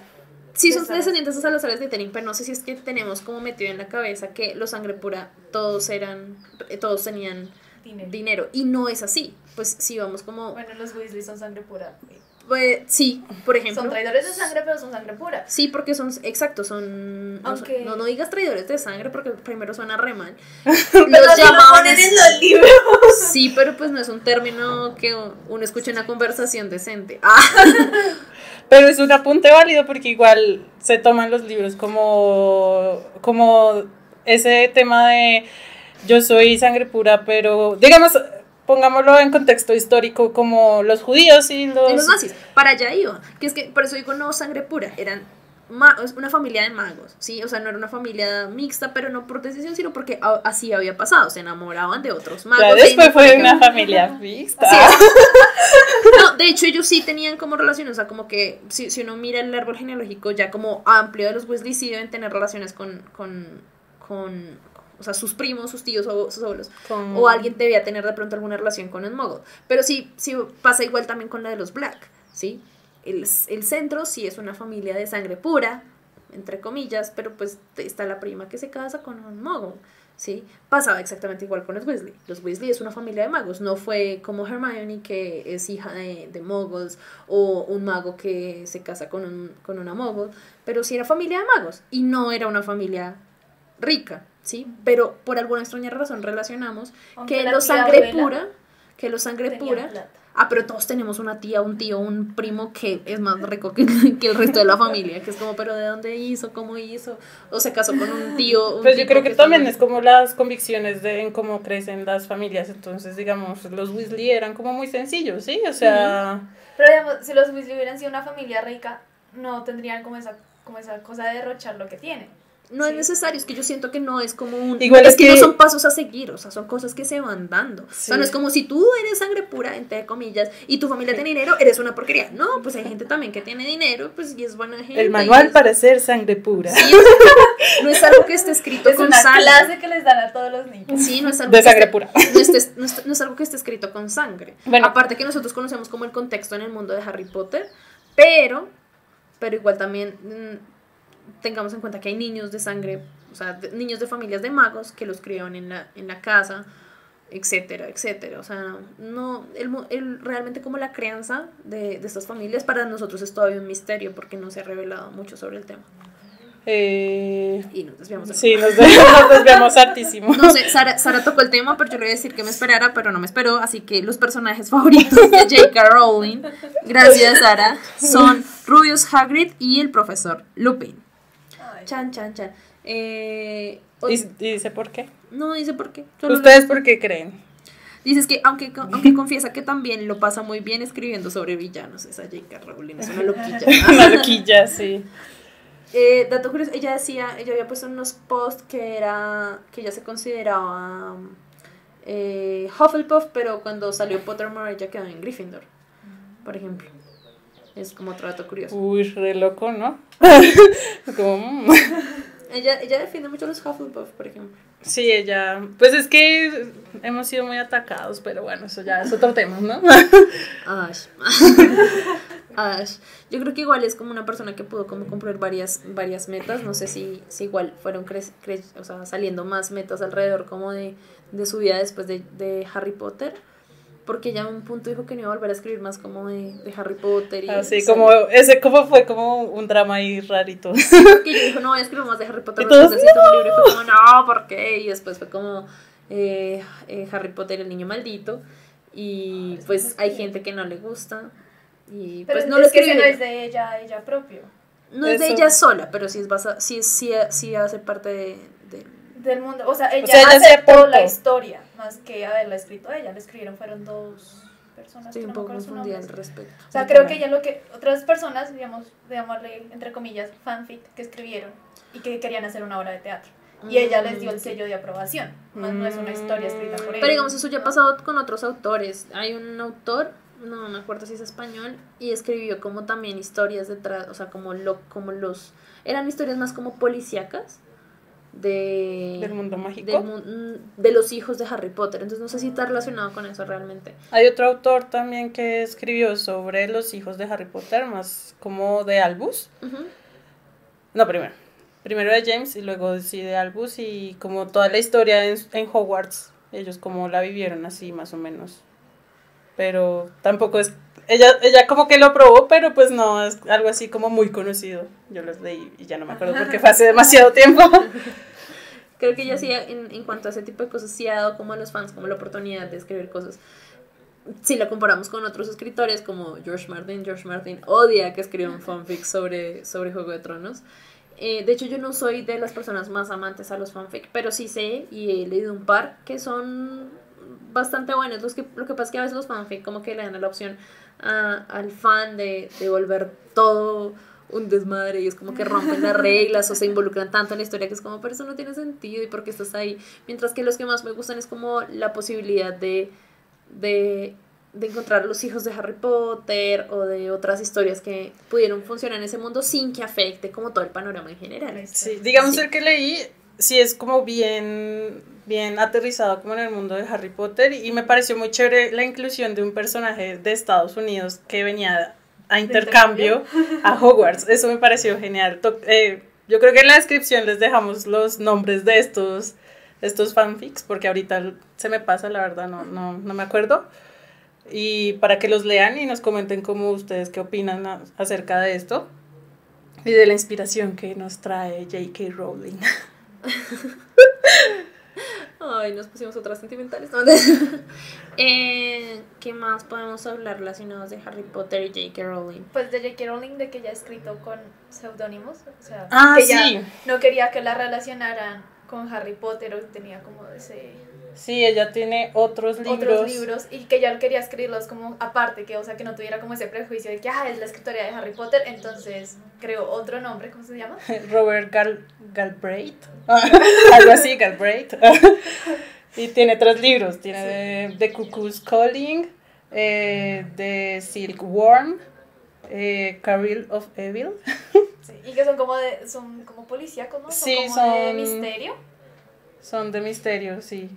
[SPEAKER 1] Sí, son descendientes de Salazar de Tenin, pero no sé si es que tenemos como metido en la cabeza que los sangre pura todos eran, eh, todos tenían
[SPEAKER 2] Dinero.
[SPEAKER 1] dinero. Y no es así. Pues si vamos como.
[SPEAKER 2] Bueno, los Weasley son sangre pura.
[SPEAKER 1] Pues, sí, por ejemplo.
[SPEAKER 2] Son traidores de sangre, pero son sangre pura.
[SPEAKER 1] Sí, porque son, exacto, son...
[SPEAKER 2] Aunque-
[SPEAKER 1] no, no digas traidores de sangre porque primero suena re mal.
[SPEAKER 2] Pero
[SPEAKER 1] Los
[SPEAKER 2] si lo
[SPEAKER 1] llamaban así.
[SPEAKER 2] en los libros.
[SPEAKER 1] Sí, pero pues no es un término que uno escuche en una conversación decente. Ah,
[SPEAKER 3] Pero es un apunte válido porque igual se toman los libros como, como ese tema de yo soy sangre pura, pero digamos, pongámoslo en contexto histórico como los judíos y los...
[SPEAKER 1] y los nazis, para allá iba. Que es que, por eso digo no sangre pura, eran una familia de magos, ¿sí? O sea, no era una familia mixta, pero no por decisión, sino porque así había pasado, se enamoraban de otros magos.
[SPEAKER 3] Ya
[SPEAKER 1] de-
[SPEAKER 3] después fue una familia mixta.
[SPEAKER 1] Sí. No, de hecho ellos sí tenían como relaciones, o sea, como que si, si uno mira el árbol genealógico ya como amplio de los Weasley, sí deben tener relaciones con, con, con o sea, sus primos, sus tíos o sus abuelos.
[SPEAKER 3] Con-
[SPEAKER 1] O alguien debía tener de pronto alguna relación con el Muggle. Pero sí, sí pasa igual también con la de los Black, ¿sí? El, el centro sí es una familia de sangre pura, entre comillas, pero pues está la prima que se casa con un Muggle, ¿sí? Pasaba exactamente igual con los Weasley. Los Weasley es una familia de magos, no fue como Hermione que es hija de, de Muggles o un mago que se casa con, un, con una Muggle, pero sí era familia de magos y no era una familia rica, ¿sí? Pero por alguna extraña razón relacionamos
[SPEAKER 2] Aunque
[SPEAKER 1] que los sangre
[SPEAKER 2] abuela
[SPEAKER 1] pura, que los sangre pura,
[SPEAKER 2] plata.
[SPEAKER 1] ah, pero todos tenemos una tía, un tío, un primo que es más rico que, que el resto de la familia, que es como, pero ¿de dónde hizo? ¿Cómo hizo? O se casó con un tío. un
[SPEAKER 3] Pues yo creo que también es como las convicciones de en cómo crecen las familias. Entonces, digamos, los Weasley eran como muy sencillos, ¿sí? O sea,
[SPEAKER 2] Pero digamos, si los Weasley hubieran sido una familia rica, no tendrían como esa, como esa cosa de derrochar lo que tienen.
[SPEAKER 1] No es
[SPEAKER 2] Sí.
[SPEAKER 1] necesario, es que yo siento que no es como un...
[SPEAKER 3] Igual
[SPEAKER 1] es
[SPEAKER 3] es
[SPEAKER 1] que, no
[SPEAKER 3] que-
[SPEAKER 1] son pasos a seguir, o sea, son cosas que se van dando. O sea,
[SPEAKER 3] Sí.
[SPEAKER 1] no es como si tú eres sangre pura, entre comillas, y tu familia tiene dinero, eres una porquería. No, pues hay gente también que tiene dinero, pues y es buena gente.
[SPEAKER 3] el manual
[SPEAKER 1] es-
[SPEAKER 3] para ser sangre pura.
[SPEAKER 1] Sí, es- no es algo que esté escrito
[SPEAKER 2] Es
[SPEAKER 1] con
[SPEAKER 2] una
[SPEAKER 1] sangre.
[SPEAKER 2] clase que les dan a todos los niños.
[SPEAKER 1] Sí, no es algo
[SPEAKER 3] De
[SPEAKER 1] que
[SPEAKER 3] sangre
[SPEAKER 1] esté-
[SPEAKER 3] pura.
[SPEAKER 1] No, esté- no es- no es algo que esté escrito con sangre.
[SPEAKER 3] Bueno.
[SPEAKER 1] Aparte que nosotros conocemos como el contexto en el mundo de Harry Potter, pero, pero igual también mm, tengamos en cuenta que hay niños de sangre, o sea, de- niños de familias de magos que los criaron en la, en la casa, etcétera, etcétera. O sea, no, el, el- realmente como la crianza de, de estas familias para nosotros es todavía un misterio porque no se ha revelado mucho sobre el tema.
[SPEAKER 3] Eh,
[SPEAKER 1] Y nos desviamos
[SPEAKER 3] sí, nos, nos desviamos hartísimo.
[SPEAKER 1] No sé, Sara, Sara tocó el tema, pero yo le voy a decir que me esperara, pero no me esperó. Así que los personajes favoritos de J.K. Rowling, gracias Sara, son Rubius Hagrid y el profesor Lupin.
[SPEAKER 2] Ay.
[SPEAKER 1] Chan, chan, chan. Eh,
[SPEAKER 3] ¿Y, y dice por qué?
[SPEAKER 1] no dice por qué. solo
[SPEAKER 3] ¿Ustedes por qué creen?
[SPEAKER 1] Dices que aunque, aunque confiesa que también lo pasa muy bien escribiendo sobre villanos, esa J.K. Rowling es una loquilla.
[SPEAKER 3] Una loquilla, sí.
[SPEAKER 1] Eh, dato curioso, ella decía, ella había puesto unos posts que era, que ella se consideraba eh, Hufflepuff, pero cuando salió Pottermore ella quedó en Gryffindor, por ejemplo. Es como otro dato curioso.
[SPEAKER 3] Uy, re loco, ¿no? Como, mm.
[SPEAKER 1] Ella, ella defiende mucho a los Hufflepuff, por ejemplo.
[SPEAKER 3] Sí, ella. Pues es que hemos sido muy atacados, pero bueno, eso ya es otro tema, ¿no?
[SPEAKER 1] Ash. Ash. Yo creo que igual es como una persona que pudo como cumplir varias, varias metas. No sé si, si igual fueron cre- cre- o sea, saliendo más metas alrededor como de, de su vida después de, de Harry Potter. Porque ya en un punto dijo que no iba a volver a escribir más como de, de Harry Potter. Y
[SPEAKER 3] Así
[SPEAKER 1] salió-
[SPEAKER 3] como, ese como fue como un drama ahí rarito.
[SPEAKER 1] que yo dijo, no voy a escribir más de Harry Potter.
[SPEAKER 3] Y todos,
[SPEAKER 1] después necesito un libro. Y fue como, no, ¿por qué? Y después fue como eh, eh, Harry Potter, el niño maldito. Y pues hay gente que no le gusta. Y
[SPEAKER 2] Pero
[SPEAKER 1] pues no
[SPEAKER 2] es
[SPEAKER 1] lo
[SPEAKER 2] que no es de ella, ella propio.
[SPEAKER 1] No es de ella sola, pero sí es basa, sí, sí, sí hace parte de, de-
[SPEAKER 2] Del mundo. O sea, ella,
[SPEAKER 3] sea, ella se
[SPEAKER 2] aceptó
[SPEAKER 3] aportó.
[SPEAKER 2] la historia más que haberla escrito ella. La escribieron fueron dos personas.
[SPEAKER 1] Estoy
[SPEAKER 2] que
[SPEAKER 1] un
[SPEAKER 2] no
[SPEAKER 1] poco
[SPEAKER 2] su
[SPEAKER 1] confundida al respecto.
[SPEAKER 2] O sea, creo que ella lo que otras personas, digamos, llamarle entre comillas fanfic que escribieron y que querían hacer una obra de teatro. Y ella les dio el sello de aprobación. No, no es una historia escrita por ella.
[SPEAKER 1] Pero digamos, eso ya ha pasado con otros autores. Hay un autor, no me acuerdo si es español, y escribió como también historias detrás, o sea, como, lo, como los... Eran historias más como policíacas de...
[SPEAKER 3] Del mundo mágico.
[SPEAKER 1] del de los hijos de Harry Potter. Entonces no sé si está relacionado con eso realmente.
[SPEAKER 3] Hay otro autor también que escribió sobre los hijos de Harry Potter, más como de Albus. No, primero. Primero de James y luego sí de Albus y como toda la historia en, en Hogwarts. Ellos como la vivieron así más o menos. Pero tampoco es... Ella, ella como que lo probó, pero pues no, es algo así como muy conocido. Yo los leí y ya no me acuerdo porque fue hace demasiado tiempo.
[SPEAKER 1] Creo que ella sí, en, en cuanto a ese tipo de cosas, sí ha dado como a los fans como la oportunidad de escribir cosas. Si la comparamos con otros escritores como George Martin, George Martin odia que escriban fanfics sobre, sobre Juego de Tronos. Eh, de hecho, yo no soy de las personas más amantes a los fanfic, pero sí sé y he leído un par que son bastante buenos. Los que, lo que pasa es que a veces los fanfic como que le dan la opción a- al fan de, de volver todo un desmadre y es como que rompen las reglas o se involucran tanto en la historia que es como, pero eso no tiene sentido y por qué estás ahí. Mientras que los que más me gustan es como la posibilidad de, de, de encontrar los hijos de Harry Potter o de otras historias que pudieron funcionar en ese mundo sin que afecte como todo el panorama en general.
[SPEAKER 3] Sí, digamos
[SPEAKER 1] Sí.
[SPEAKER 3] el que leí, sí es como bien, bien aterrizado como en el mundo de Harry Potter y me pareció muy chévere la inclusión de un personaje de Estados Unidos que venía a intercambio a Hogwarts. Eso me pareció genial. To- eh, yo creo que en la descripción les dejamos los nombres de estos, estos fanfics porque ahorita se me pasa, la verdad, no, no, no me acuerdo. Y para que los lean y nos comenten cómo ustedes qué opinan a- acerca de esto y de la inspiración que nos trae J.K. Rowling.
[SPEAKER 1] Ay, nos pusimos otras sentimentales. ¿no? eh, ¿Qué más podemos hablar relacionados de Harry Potter y J.K. Rowling?
[SPEAKER 2] Pues de J.K. Rowling, de que ella ha escrito con seudónimos. O sea,
[SPEAKER 3] Ah,
[SPEAKER 2] que ella
[SPEAKER 3] sí.
[SPEAKER 2] no quería que la relacionaran con Harry Potter o tenía como ese
[SPEAKER 3] Sí, ella tiene otros libros.
[SPEAKER 2] otros libros y que ella quería escribirlos como aparte, que o sea que no tuviera como ese prejuicio de que ah, es la escritoria de Harry Potter, entonces creó otro nombre, ¿cómo se llama?
[SPEAKER 3] Robert Gal Galbraith. Algo así, Galbraith. y tiene tres libros. Tiene de, The Cuckoo's Calling, eh, de Silkworm, eh, Carol of Evil.
[SPEAKER 2] Sí, y que son como de son como policíacos, ¿no? Son
[SPEAKER 3] Sí,
[SPEAKER 2] como
[SPEAKER 3] son-
[SPEAKER 2] de misterio,
[SPEAKER 3] Son de misterio, sí.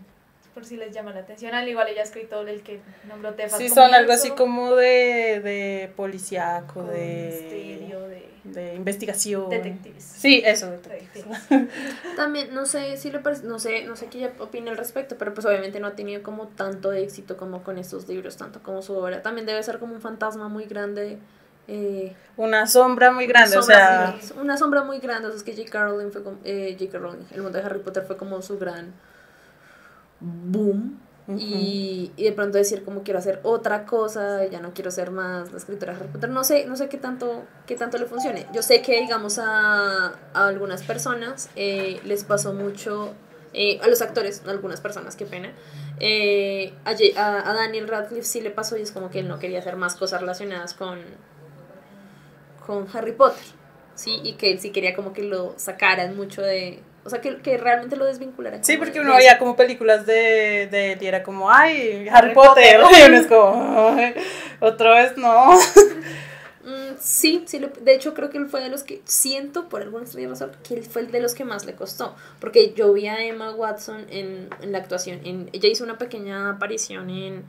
[SPEAKER 2] Por si les llama la atención. Al igual ella ha escrito el que nombró Tefa
[SPEAKER 3] Sí, son algo así como de, de policíaco,
[SPEAKER 2] con
[SPEAKER 3] de,
[SPEAKER 2] misterio, de
[SPEAKER 3] de investigación.
[SPEAKER 2] detectives.
[SPEAKER 3] Sí, eso, detectives.
[SPEAKER 2] Detectives.
[SPEAKER 1] También, no sé si le parece, no sé, no sé qué ella opina al respecto, pero pues obviamente no ha tenido como tanto éxito como con estos libros, tanto como su obra. También debe ser como un fantasma muy grande. eh,
[SPEAKER 3] Una sombra muy grande, o
[SPEAKER 1] sombra-
[SPEAKER 3] sea,
[SPEAKER 1] una sombra muy grande. O sea, es que J.K. Rowling fue como, eh, J.K. Rowling, el mundo de Harry Potter fue como su gran boom y, y de pronto decir como quiero hacer otra cosa, ya no quiero ser más la escritora de Harry Potter, no sé, no sé qué tanto, qué tanto le funcione. Yo sé que digamos a, a algunas personas eh, les pasó mucho, eh, a los actores, a algunas personas, qué pena, eh, a- a Daniel Radcliffe sí le pasó y es como que él no quería hacer más cosas relacionadas con, con Harry Potter, ¿sí? Y que él sí quería como que lo sacaran mucho de... O sea, que, que realmente lo desvincularan.
[SPEAKER 3] Sí, porque uno veía como películas de, de él y era como, ay, Harry,
[SPEAKER 2] Harry
[SPEAKER 3] Potter.
[SPEAKER 2] Potter.
[SPEAKER 3] Y uno es como, "Ay, otra vez no.
[SPEAKER 1] Mm, sí, sí, lo- de hecho creo que él fue de los que siento por alguna extraña razón que él fue el de los que más le costó, porque yo vi a Emma Watson en, en la actuación, en, ella hizo una pequeña aparición en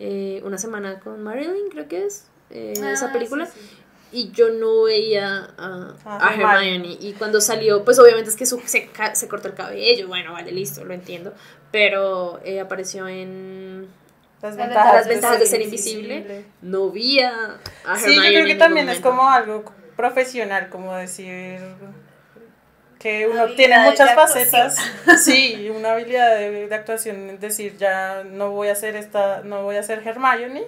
[SPEAKER 1] eh, una semana con Marilyn, creo que es eh,
[SPEAKER 2] Ah,
[SPEAKER 1] esa película,
[SPEAKER 2] sí, sí.
[SPEAKER 1] Y yo no veía a,
[SPEAKER 3] A
[SPEAKER 1] a
[SPEAKER 3] Hermione.
[SPEAKER 1] Hermione, y cuando salió, pues obviamente es que su- se, se cortó el cabello, bueno, vale, listo, lo entiendo, pero eh, apareció en...
[SPEAKER 3] Las ventajas,
[SPEAKER 1] Las ventajas de ser
[SPEAKER 3] invisible.
[SPEAKER 1] invisible. No vi a, a
[SPEAKER 3] Sí, yo
[SPEAKER 1] Hermione
[SPEAKER 3] creo que también es como algo profesional, como decir que uno tiene muchas facetas. Sí, una habilidad de, de actuación, es decir, ya no voy a hacer esta, no voy a ser Hermione,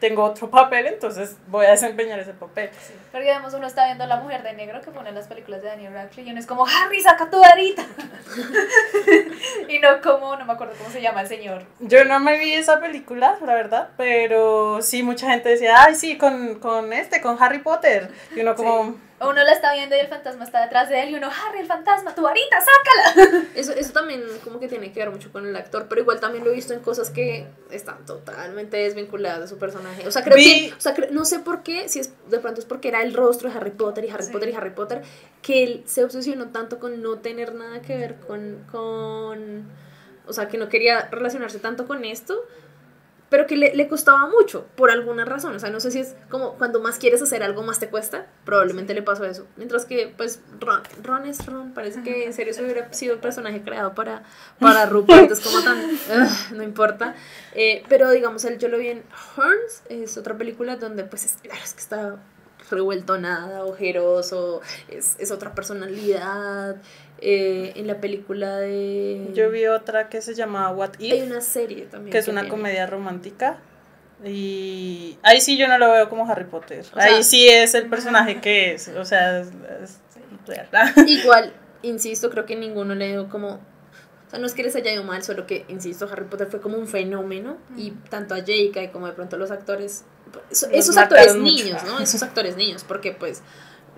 [SPEAKER 3] tengo otro papel, entonces voy a desempeñar ese papel.
[SPEAKER 2] Porque digamos, uno está viendo La Mujer de Negro que pone en las películas de Daniel Radcliffe y uno es como, Harry, saca tu varita. y no como, no me acuerdo cómo se llama el señor.
[SPEAKER 3] Yo no me vi esa película, la verdad, pero sí, mucha gente decía, ay, sí, con, con este, con Harry Potter. Y uno como,
[SPEAKER 2] uno la está viendo y el fantasma está detrás de él y uno, Harry, el fantasma, tu varita, sácala.
[SPEAKER 1] Eso, eso también como que tiene que ver mucho con el actor, pero igual también lo he visto en cosas que están totalmente desvinculadas de su personaje. O sea, creo
[SPEAKER 3] Vi-
[SPEAKER 1] que, o sea, cre- no sé por qué, si es de pronto es porque era el rostro de Harry Potter y Harry
[SPEAKER 2] Sí.
[SPEAKER 1] Potter y Harry Potter, que él se obsesionó tanto con no tener nada que ver con, con o sea, que no quería relacionarse tanto con esto, pero que le, le costaba mucho, por alguna razón. O sea, no sé si es como cuando más quieres hacer algo, más te cuesta. Probablemente le pasó eso. Mientras que, pues, Ron, Ron es Ron. Parece que en serio se hubiera sido el personaje creado para, para Rupert. Es como tan. No importa. Eh, pero, digamos, él, yo lo vi en Horns. Es otra película donde, pues, es, claro, es que está revuelto nada, ojeroso. Es, es otra personalidad. Eh, en la película de.
[SPEAKER 3] yo vi otra que se llama What If.
[SPEAKER 1] Hay una serie también.
[SPEAKER 3] que es una comedia romántica. Y ahí sí yo no lo veo como Harry Potter.
[SPEAKER 1] O sea-
[SPEAKER 3] ahí sí es el personaje que es. O sea, es, es real.
[SPEAKER 1] Igual, insisto, creo que ninguno le dio como. O sea, no es que les haya ido mal, solo que, insisto, Harry Potter fue como un fenómeno. Y tanto a J.K. como de pronto los actores.
[SPEAKER 3] Los
[SPEAKER 1] esos actores
[SPEAKER 3] mucho.
[SPEAKER 1] niños, ¿no? Esos actores niños, porque pues.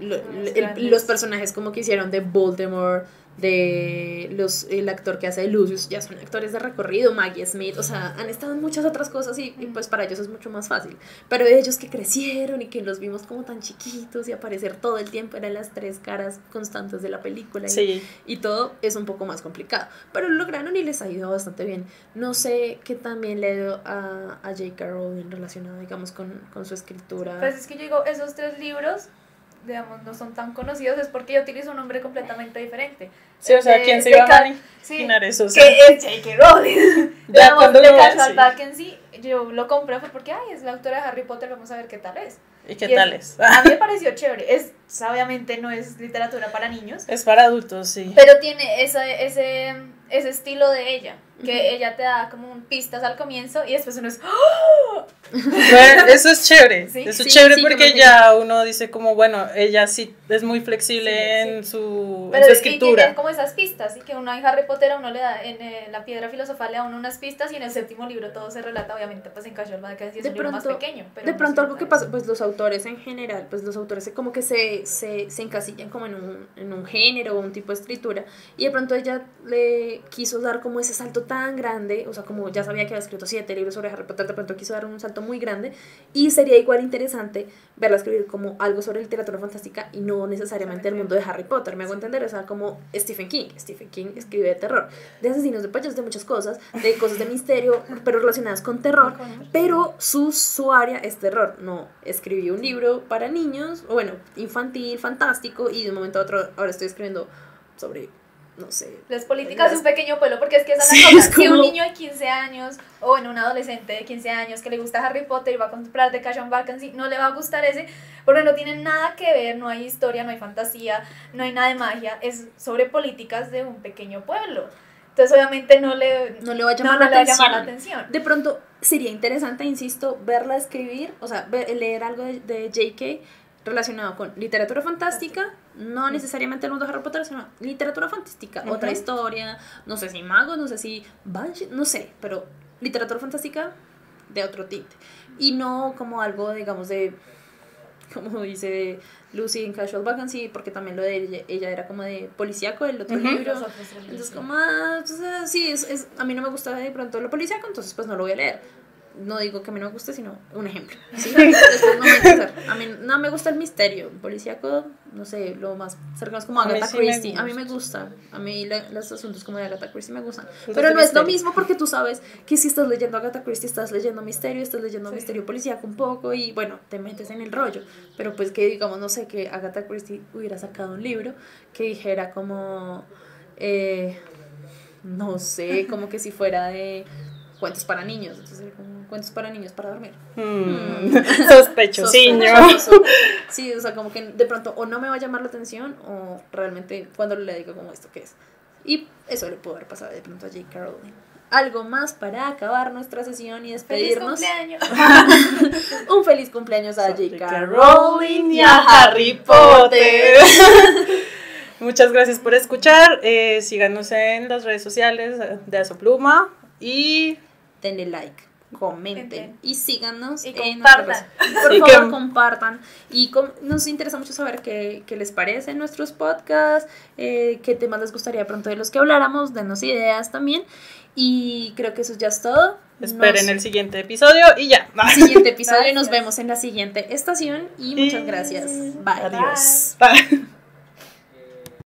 [SPEAKER 1] Lo-
[SPEAKER 2] Los
[SPEAKER 1] el- los personajes como que hicieron de Voldemort, de los el actor que hace de Lucius, ya son actores de recorrido, Maggie Smith, o sea, han estado en muchas otras cosas y, y, pues para ellos es mucho más fácil. Pero ellos que crecieron y que los vimos como tan chiquitos y aparecer todo el tiempo eran las tres caras constantes de la película y,
[SPEAKER 3] Sí.
[SPEAKER 1] y todo es un poco más complicado. Pero lo lograron y les ha ido bastante bien. No sé qué también le dio a, a J.K. Rowling relacionado, digamos, con, con su escritura.
[SPEAKER 2] Pues es que yo digo, esos tres libros, digamos, no son tan conocidos, es porque ella utiliza un nombre completamente diferente.
[SPEAKER 3] Sí, o sea,
[SPEAKER 2] De-
[SPEAKER 3] ¿quién se iba a imaginar eso? O
[SPEAKER 2] Que es J.K. Rowling.
[SPEAKER 3] Ya cuando
[SPEAKER 2] de
[SPEAKER 3] lo-
[SPEAKER 2] Casual
[SPEAKER 3] sí.
[SPEAKER 2] Vacancy, yo lo compré fue porque, ay, es la autora de Harry Potter, vamos a ver qué tal es.
[SPEAKER 3] ¿Y qué
[SPEAKER 2] Y
[SPEAKER 3] tal es?
[SPEAKER 2] A mí me pareció chévere. Es, obviamente no es literatura para niños,
[SPEAKER 3] Es para adultos, sí.
[SPEAKER 2] pero tiene ese, ese, ese estilo de ella, que ella te da como un pistas al comienzo y después uno es, ¡Oh!
[SPEAKER 3] Bueno, eso es chévere.
[SPEAKER 2] Sí,
[SPEAKER 3] eso
[SPEAKER 1] sí,
[SPEAKER 3] es chévere
[SPEAKER 1] sí, que
[SPEAKER 3] porque ya uno dice como, bueno, ella sí es muy flexible
[SPEAKER 2] Sí,
[SPEAKER 3] en, Su, en
[SPEAKER 2] Pero
[SPEAKER 3] su
[SPEAKER 2] y tiene
[SPEAKER 3] escritura.
[SPEAKER 2] como esas pistas, y que uno en Harry Potter a uno le da, en eh, la piedra filosofal le da a uno unas pistas y en el séptimo libro todo se relata, obviamente, pues en Casual Vacancy es
[SPEAKER 1] De
[SPEAKER 2] un libro más
[SPEAKER 1] pronto-
[SPEAKER 2] pequeño. Pero
[SPEAKER 1] de pronto algo que pasa, pues los autores en general, pues los autores se- como que se, se, se encasillan como en un, en un género o un tipo de escritura y de pronto ella le quiso dar como ese salto tan grande, o sea, como ya sabía que había escrito siete libros sobre Harry Potter, de pronto quiso dar un salto muy grande y sería igual interesante verla escribir como algo sobre literatura fantástica y no necesariamente el mundo de Harry Potter, me hago entender, o sea, como Stephen King, Stephen King escribe de terror, de asesinos, de payasos, de muchas cosas, de cosas de misterio, pero relacionadas con terror, pero su, su área es terror. No, escribí un libro para niños, o bueno, infantil, fantástico, y de un momento a otro ahora estoy escribiendo sobre, no sé.
[SPEAKER 2] Las políticas de un pequeño pueblo, porque es que esa es
[SPEAKER 1] Sí,
[SPEAKER 2] la cosa.
[SPEAKER 1] es
[SPEAKER 2] Si un niño de 15 años, o bueno, un adolescente de 15 años que le gusta Harry Potter y va a comprar The Cash and Vacancy, no le va a gustar ese, porque no tiene nada que ver, no hay historia, no hay fantasía, no hay nada de magia, es sobre políticas de un pequeño pueblo. Entonces obviamente no le,
[SPEAKER 1] no le va a llamar,
[SPEAKER 2] no
[SPEAKER 1] la,
[SPEAKER 2] le va a
[SPEAKER 1] atención.
[SPEAKER 2] llamar la atención.
[SPEAKER 1] De pronto sería interesante, insisto, verla escribir, o sea, leer algo de, de J.K. relacionado con literatura fantástica, no necesariamente el mundo de Harry Potter, sino literatura fantástica,
[SPEAKER 3] Ujú.
[SPEAKER 1] otra historia, no sé si magos, no sé si Banshee, no sé, pero literatura fantástica de otro tinte. Y no como algo, digamos, de, como dice Lucy en Casual Vacancy, porque también lo de ella, ella era como de policíaco, el otro libro.
[SPEAKER 2] Otros tres libros,
[SPEAKER 1] Entonces, como, ah, entonces, sí, es, es- a mí no me gusta de pronto lo policíaco, entonces pues no lo voy a leer. No digo que a mí no me guste, sino un ejemplo. ¿sí? Después no me gusta. A mí no me gusta el misterio. Policíaco, no sé, lo más cercano es como
[SPEAKER 3] A
[SPEAKER 1] Agatha
[SPEAKER 3] sí
[SPEAKER 1] Christie. A mí me
[SPEAKER 3] gusta.
[SPEAKER 1] gusta. A mí la- los asuntos como de Agatha Christie me gustan. Pero no es lo mismo porque tú sabes que si estás leyendo Agatha Christie, estás leyendo misterio, estás leyendo
[SPEAKER 2] Sí.
[SPEAKER 1] misterio policíaco un poco y bueno, te metes en el rollo. Pero pues que digamos, no sé, que Agatha Christie hubiera sacado un libro que dijera como, eh, no sé, como que si fuera de cuentos para niños. Entonces, cuentos para niños para dormir.
[SPEAKER 3] Mm, Sospechosiño.
[SPEAKER 1] Sospechoso. Sí, o sea, como que de pronto o no me va a llamar la atención o realmente cuando le digo como esto que es. Y eso le pudo haber pasado de pronto a J.K. Rowling. Algo más para acabar nuestra sesión y
[SPEAKER 2] ¡Feliz
[SPEAKER 1] despedirnos.
[SPEAKER 2] cumpleaños!
[SPEAKER 1] Un feliz cumpleaños a J.K. Rowling y a Harry
[SPEAKER 3] Potter. Muchas gracias por escuchar. eh, síganos en las redes sociales de Asopluma y
[SPEAKER 1] Denle like, comenten y síganos
[SPEAKER 2] Y
[SPEAKER 1] en
[SPEAKER 2] compartan.
[SPEAKER 1] Por
[SPEAKER 3] Y
[SPEAKER 1] favor,
[SPEAKER 3] que-
[SPEAKER 1] compartan. Y com- nos interesa mucho saber qué, qué les parecen nuestros podcasts, eh, qué temas les gustaría pronto de los que habláramos, denos ideas también. Y creo que eso ya es todo.
[SPEAKER 3] esperen
[SPEAKER 1] Nos-
[SPEAKER 3] el siguiente episodio y ya.
[SPEAKER 1] siguiente episodio y nos vemos en la siguiente estación. Y muchas gracias. Bye.
[SPEAKER 3] Adiós. Bye.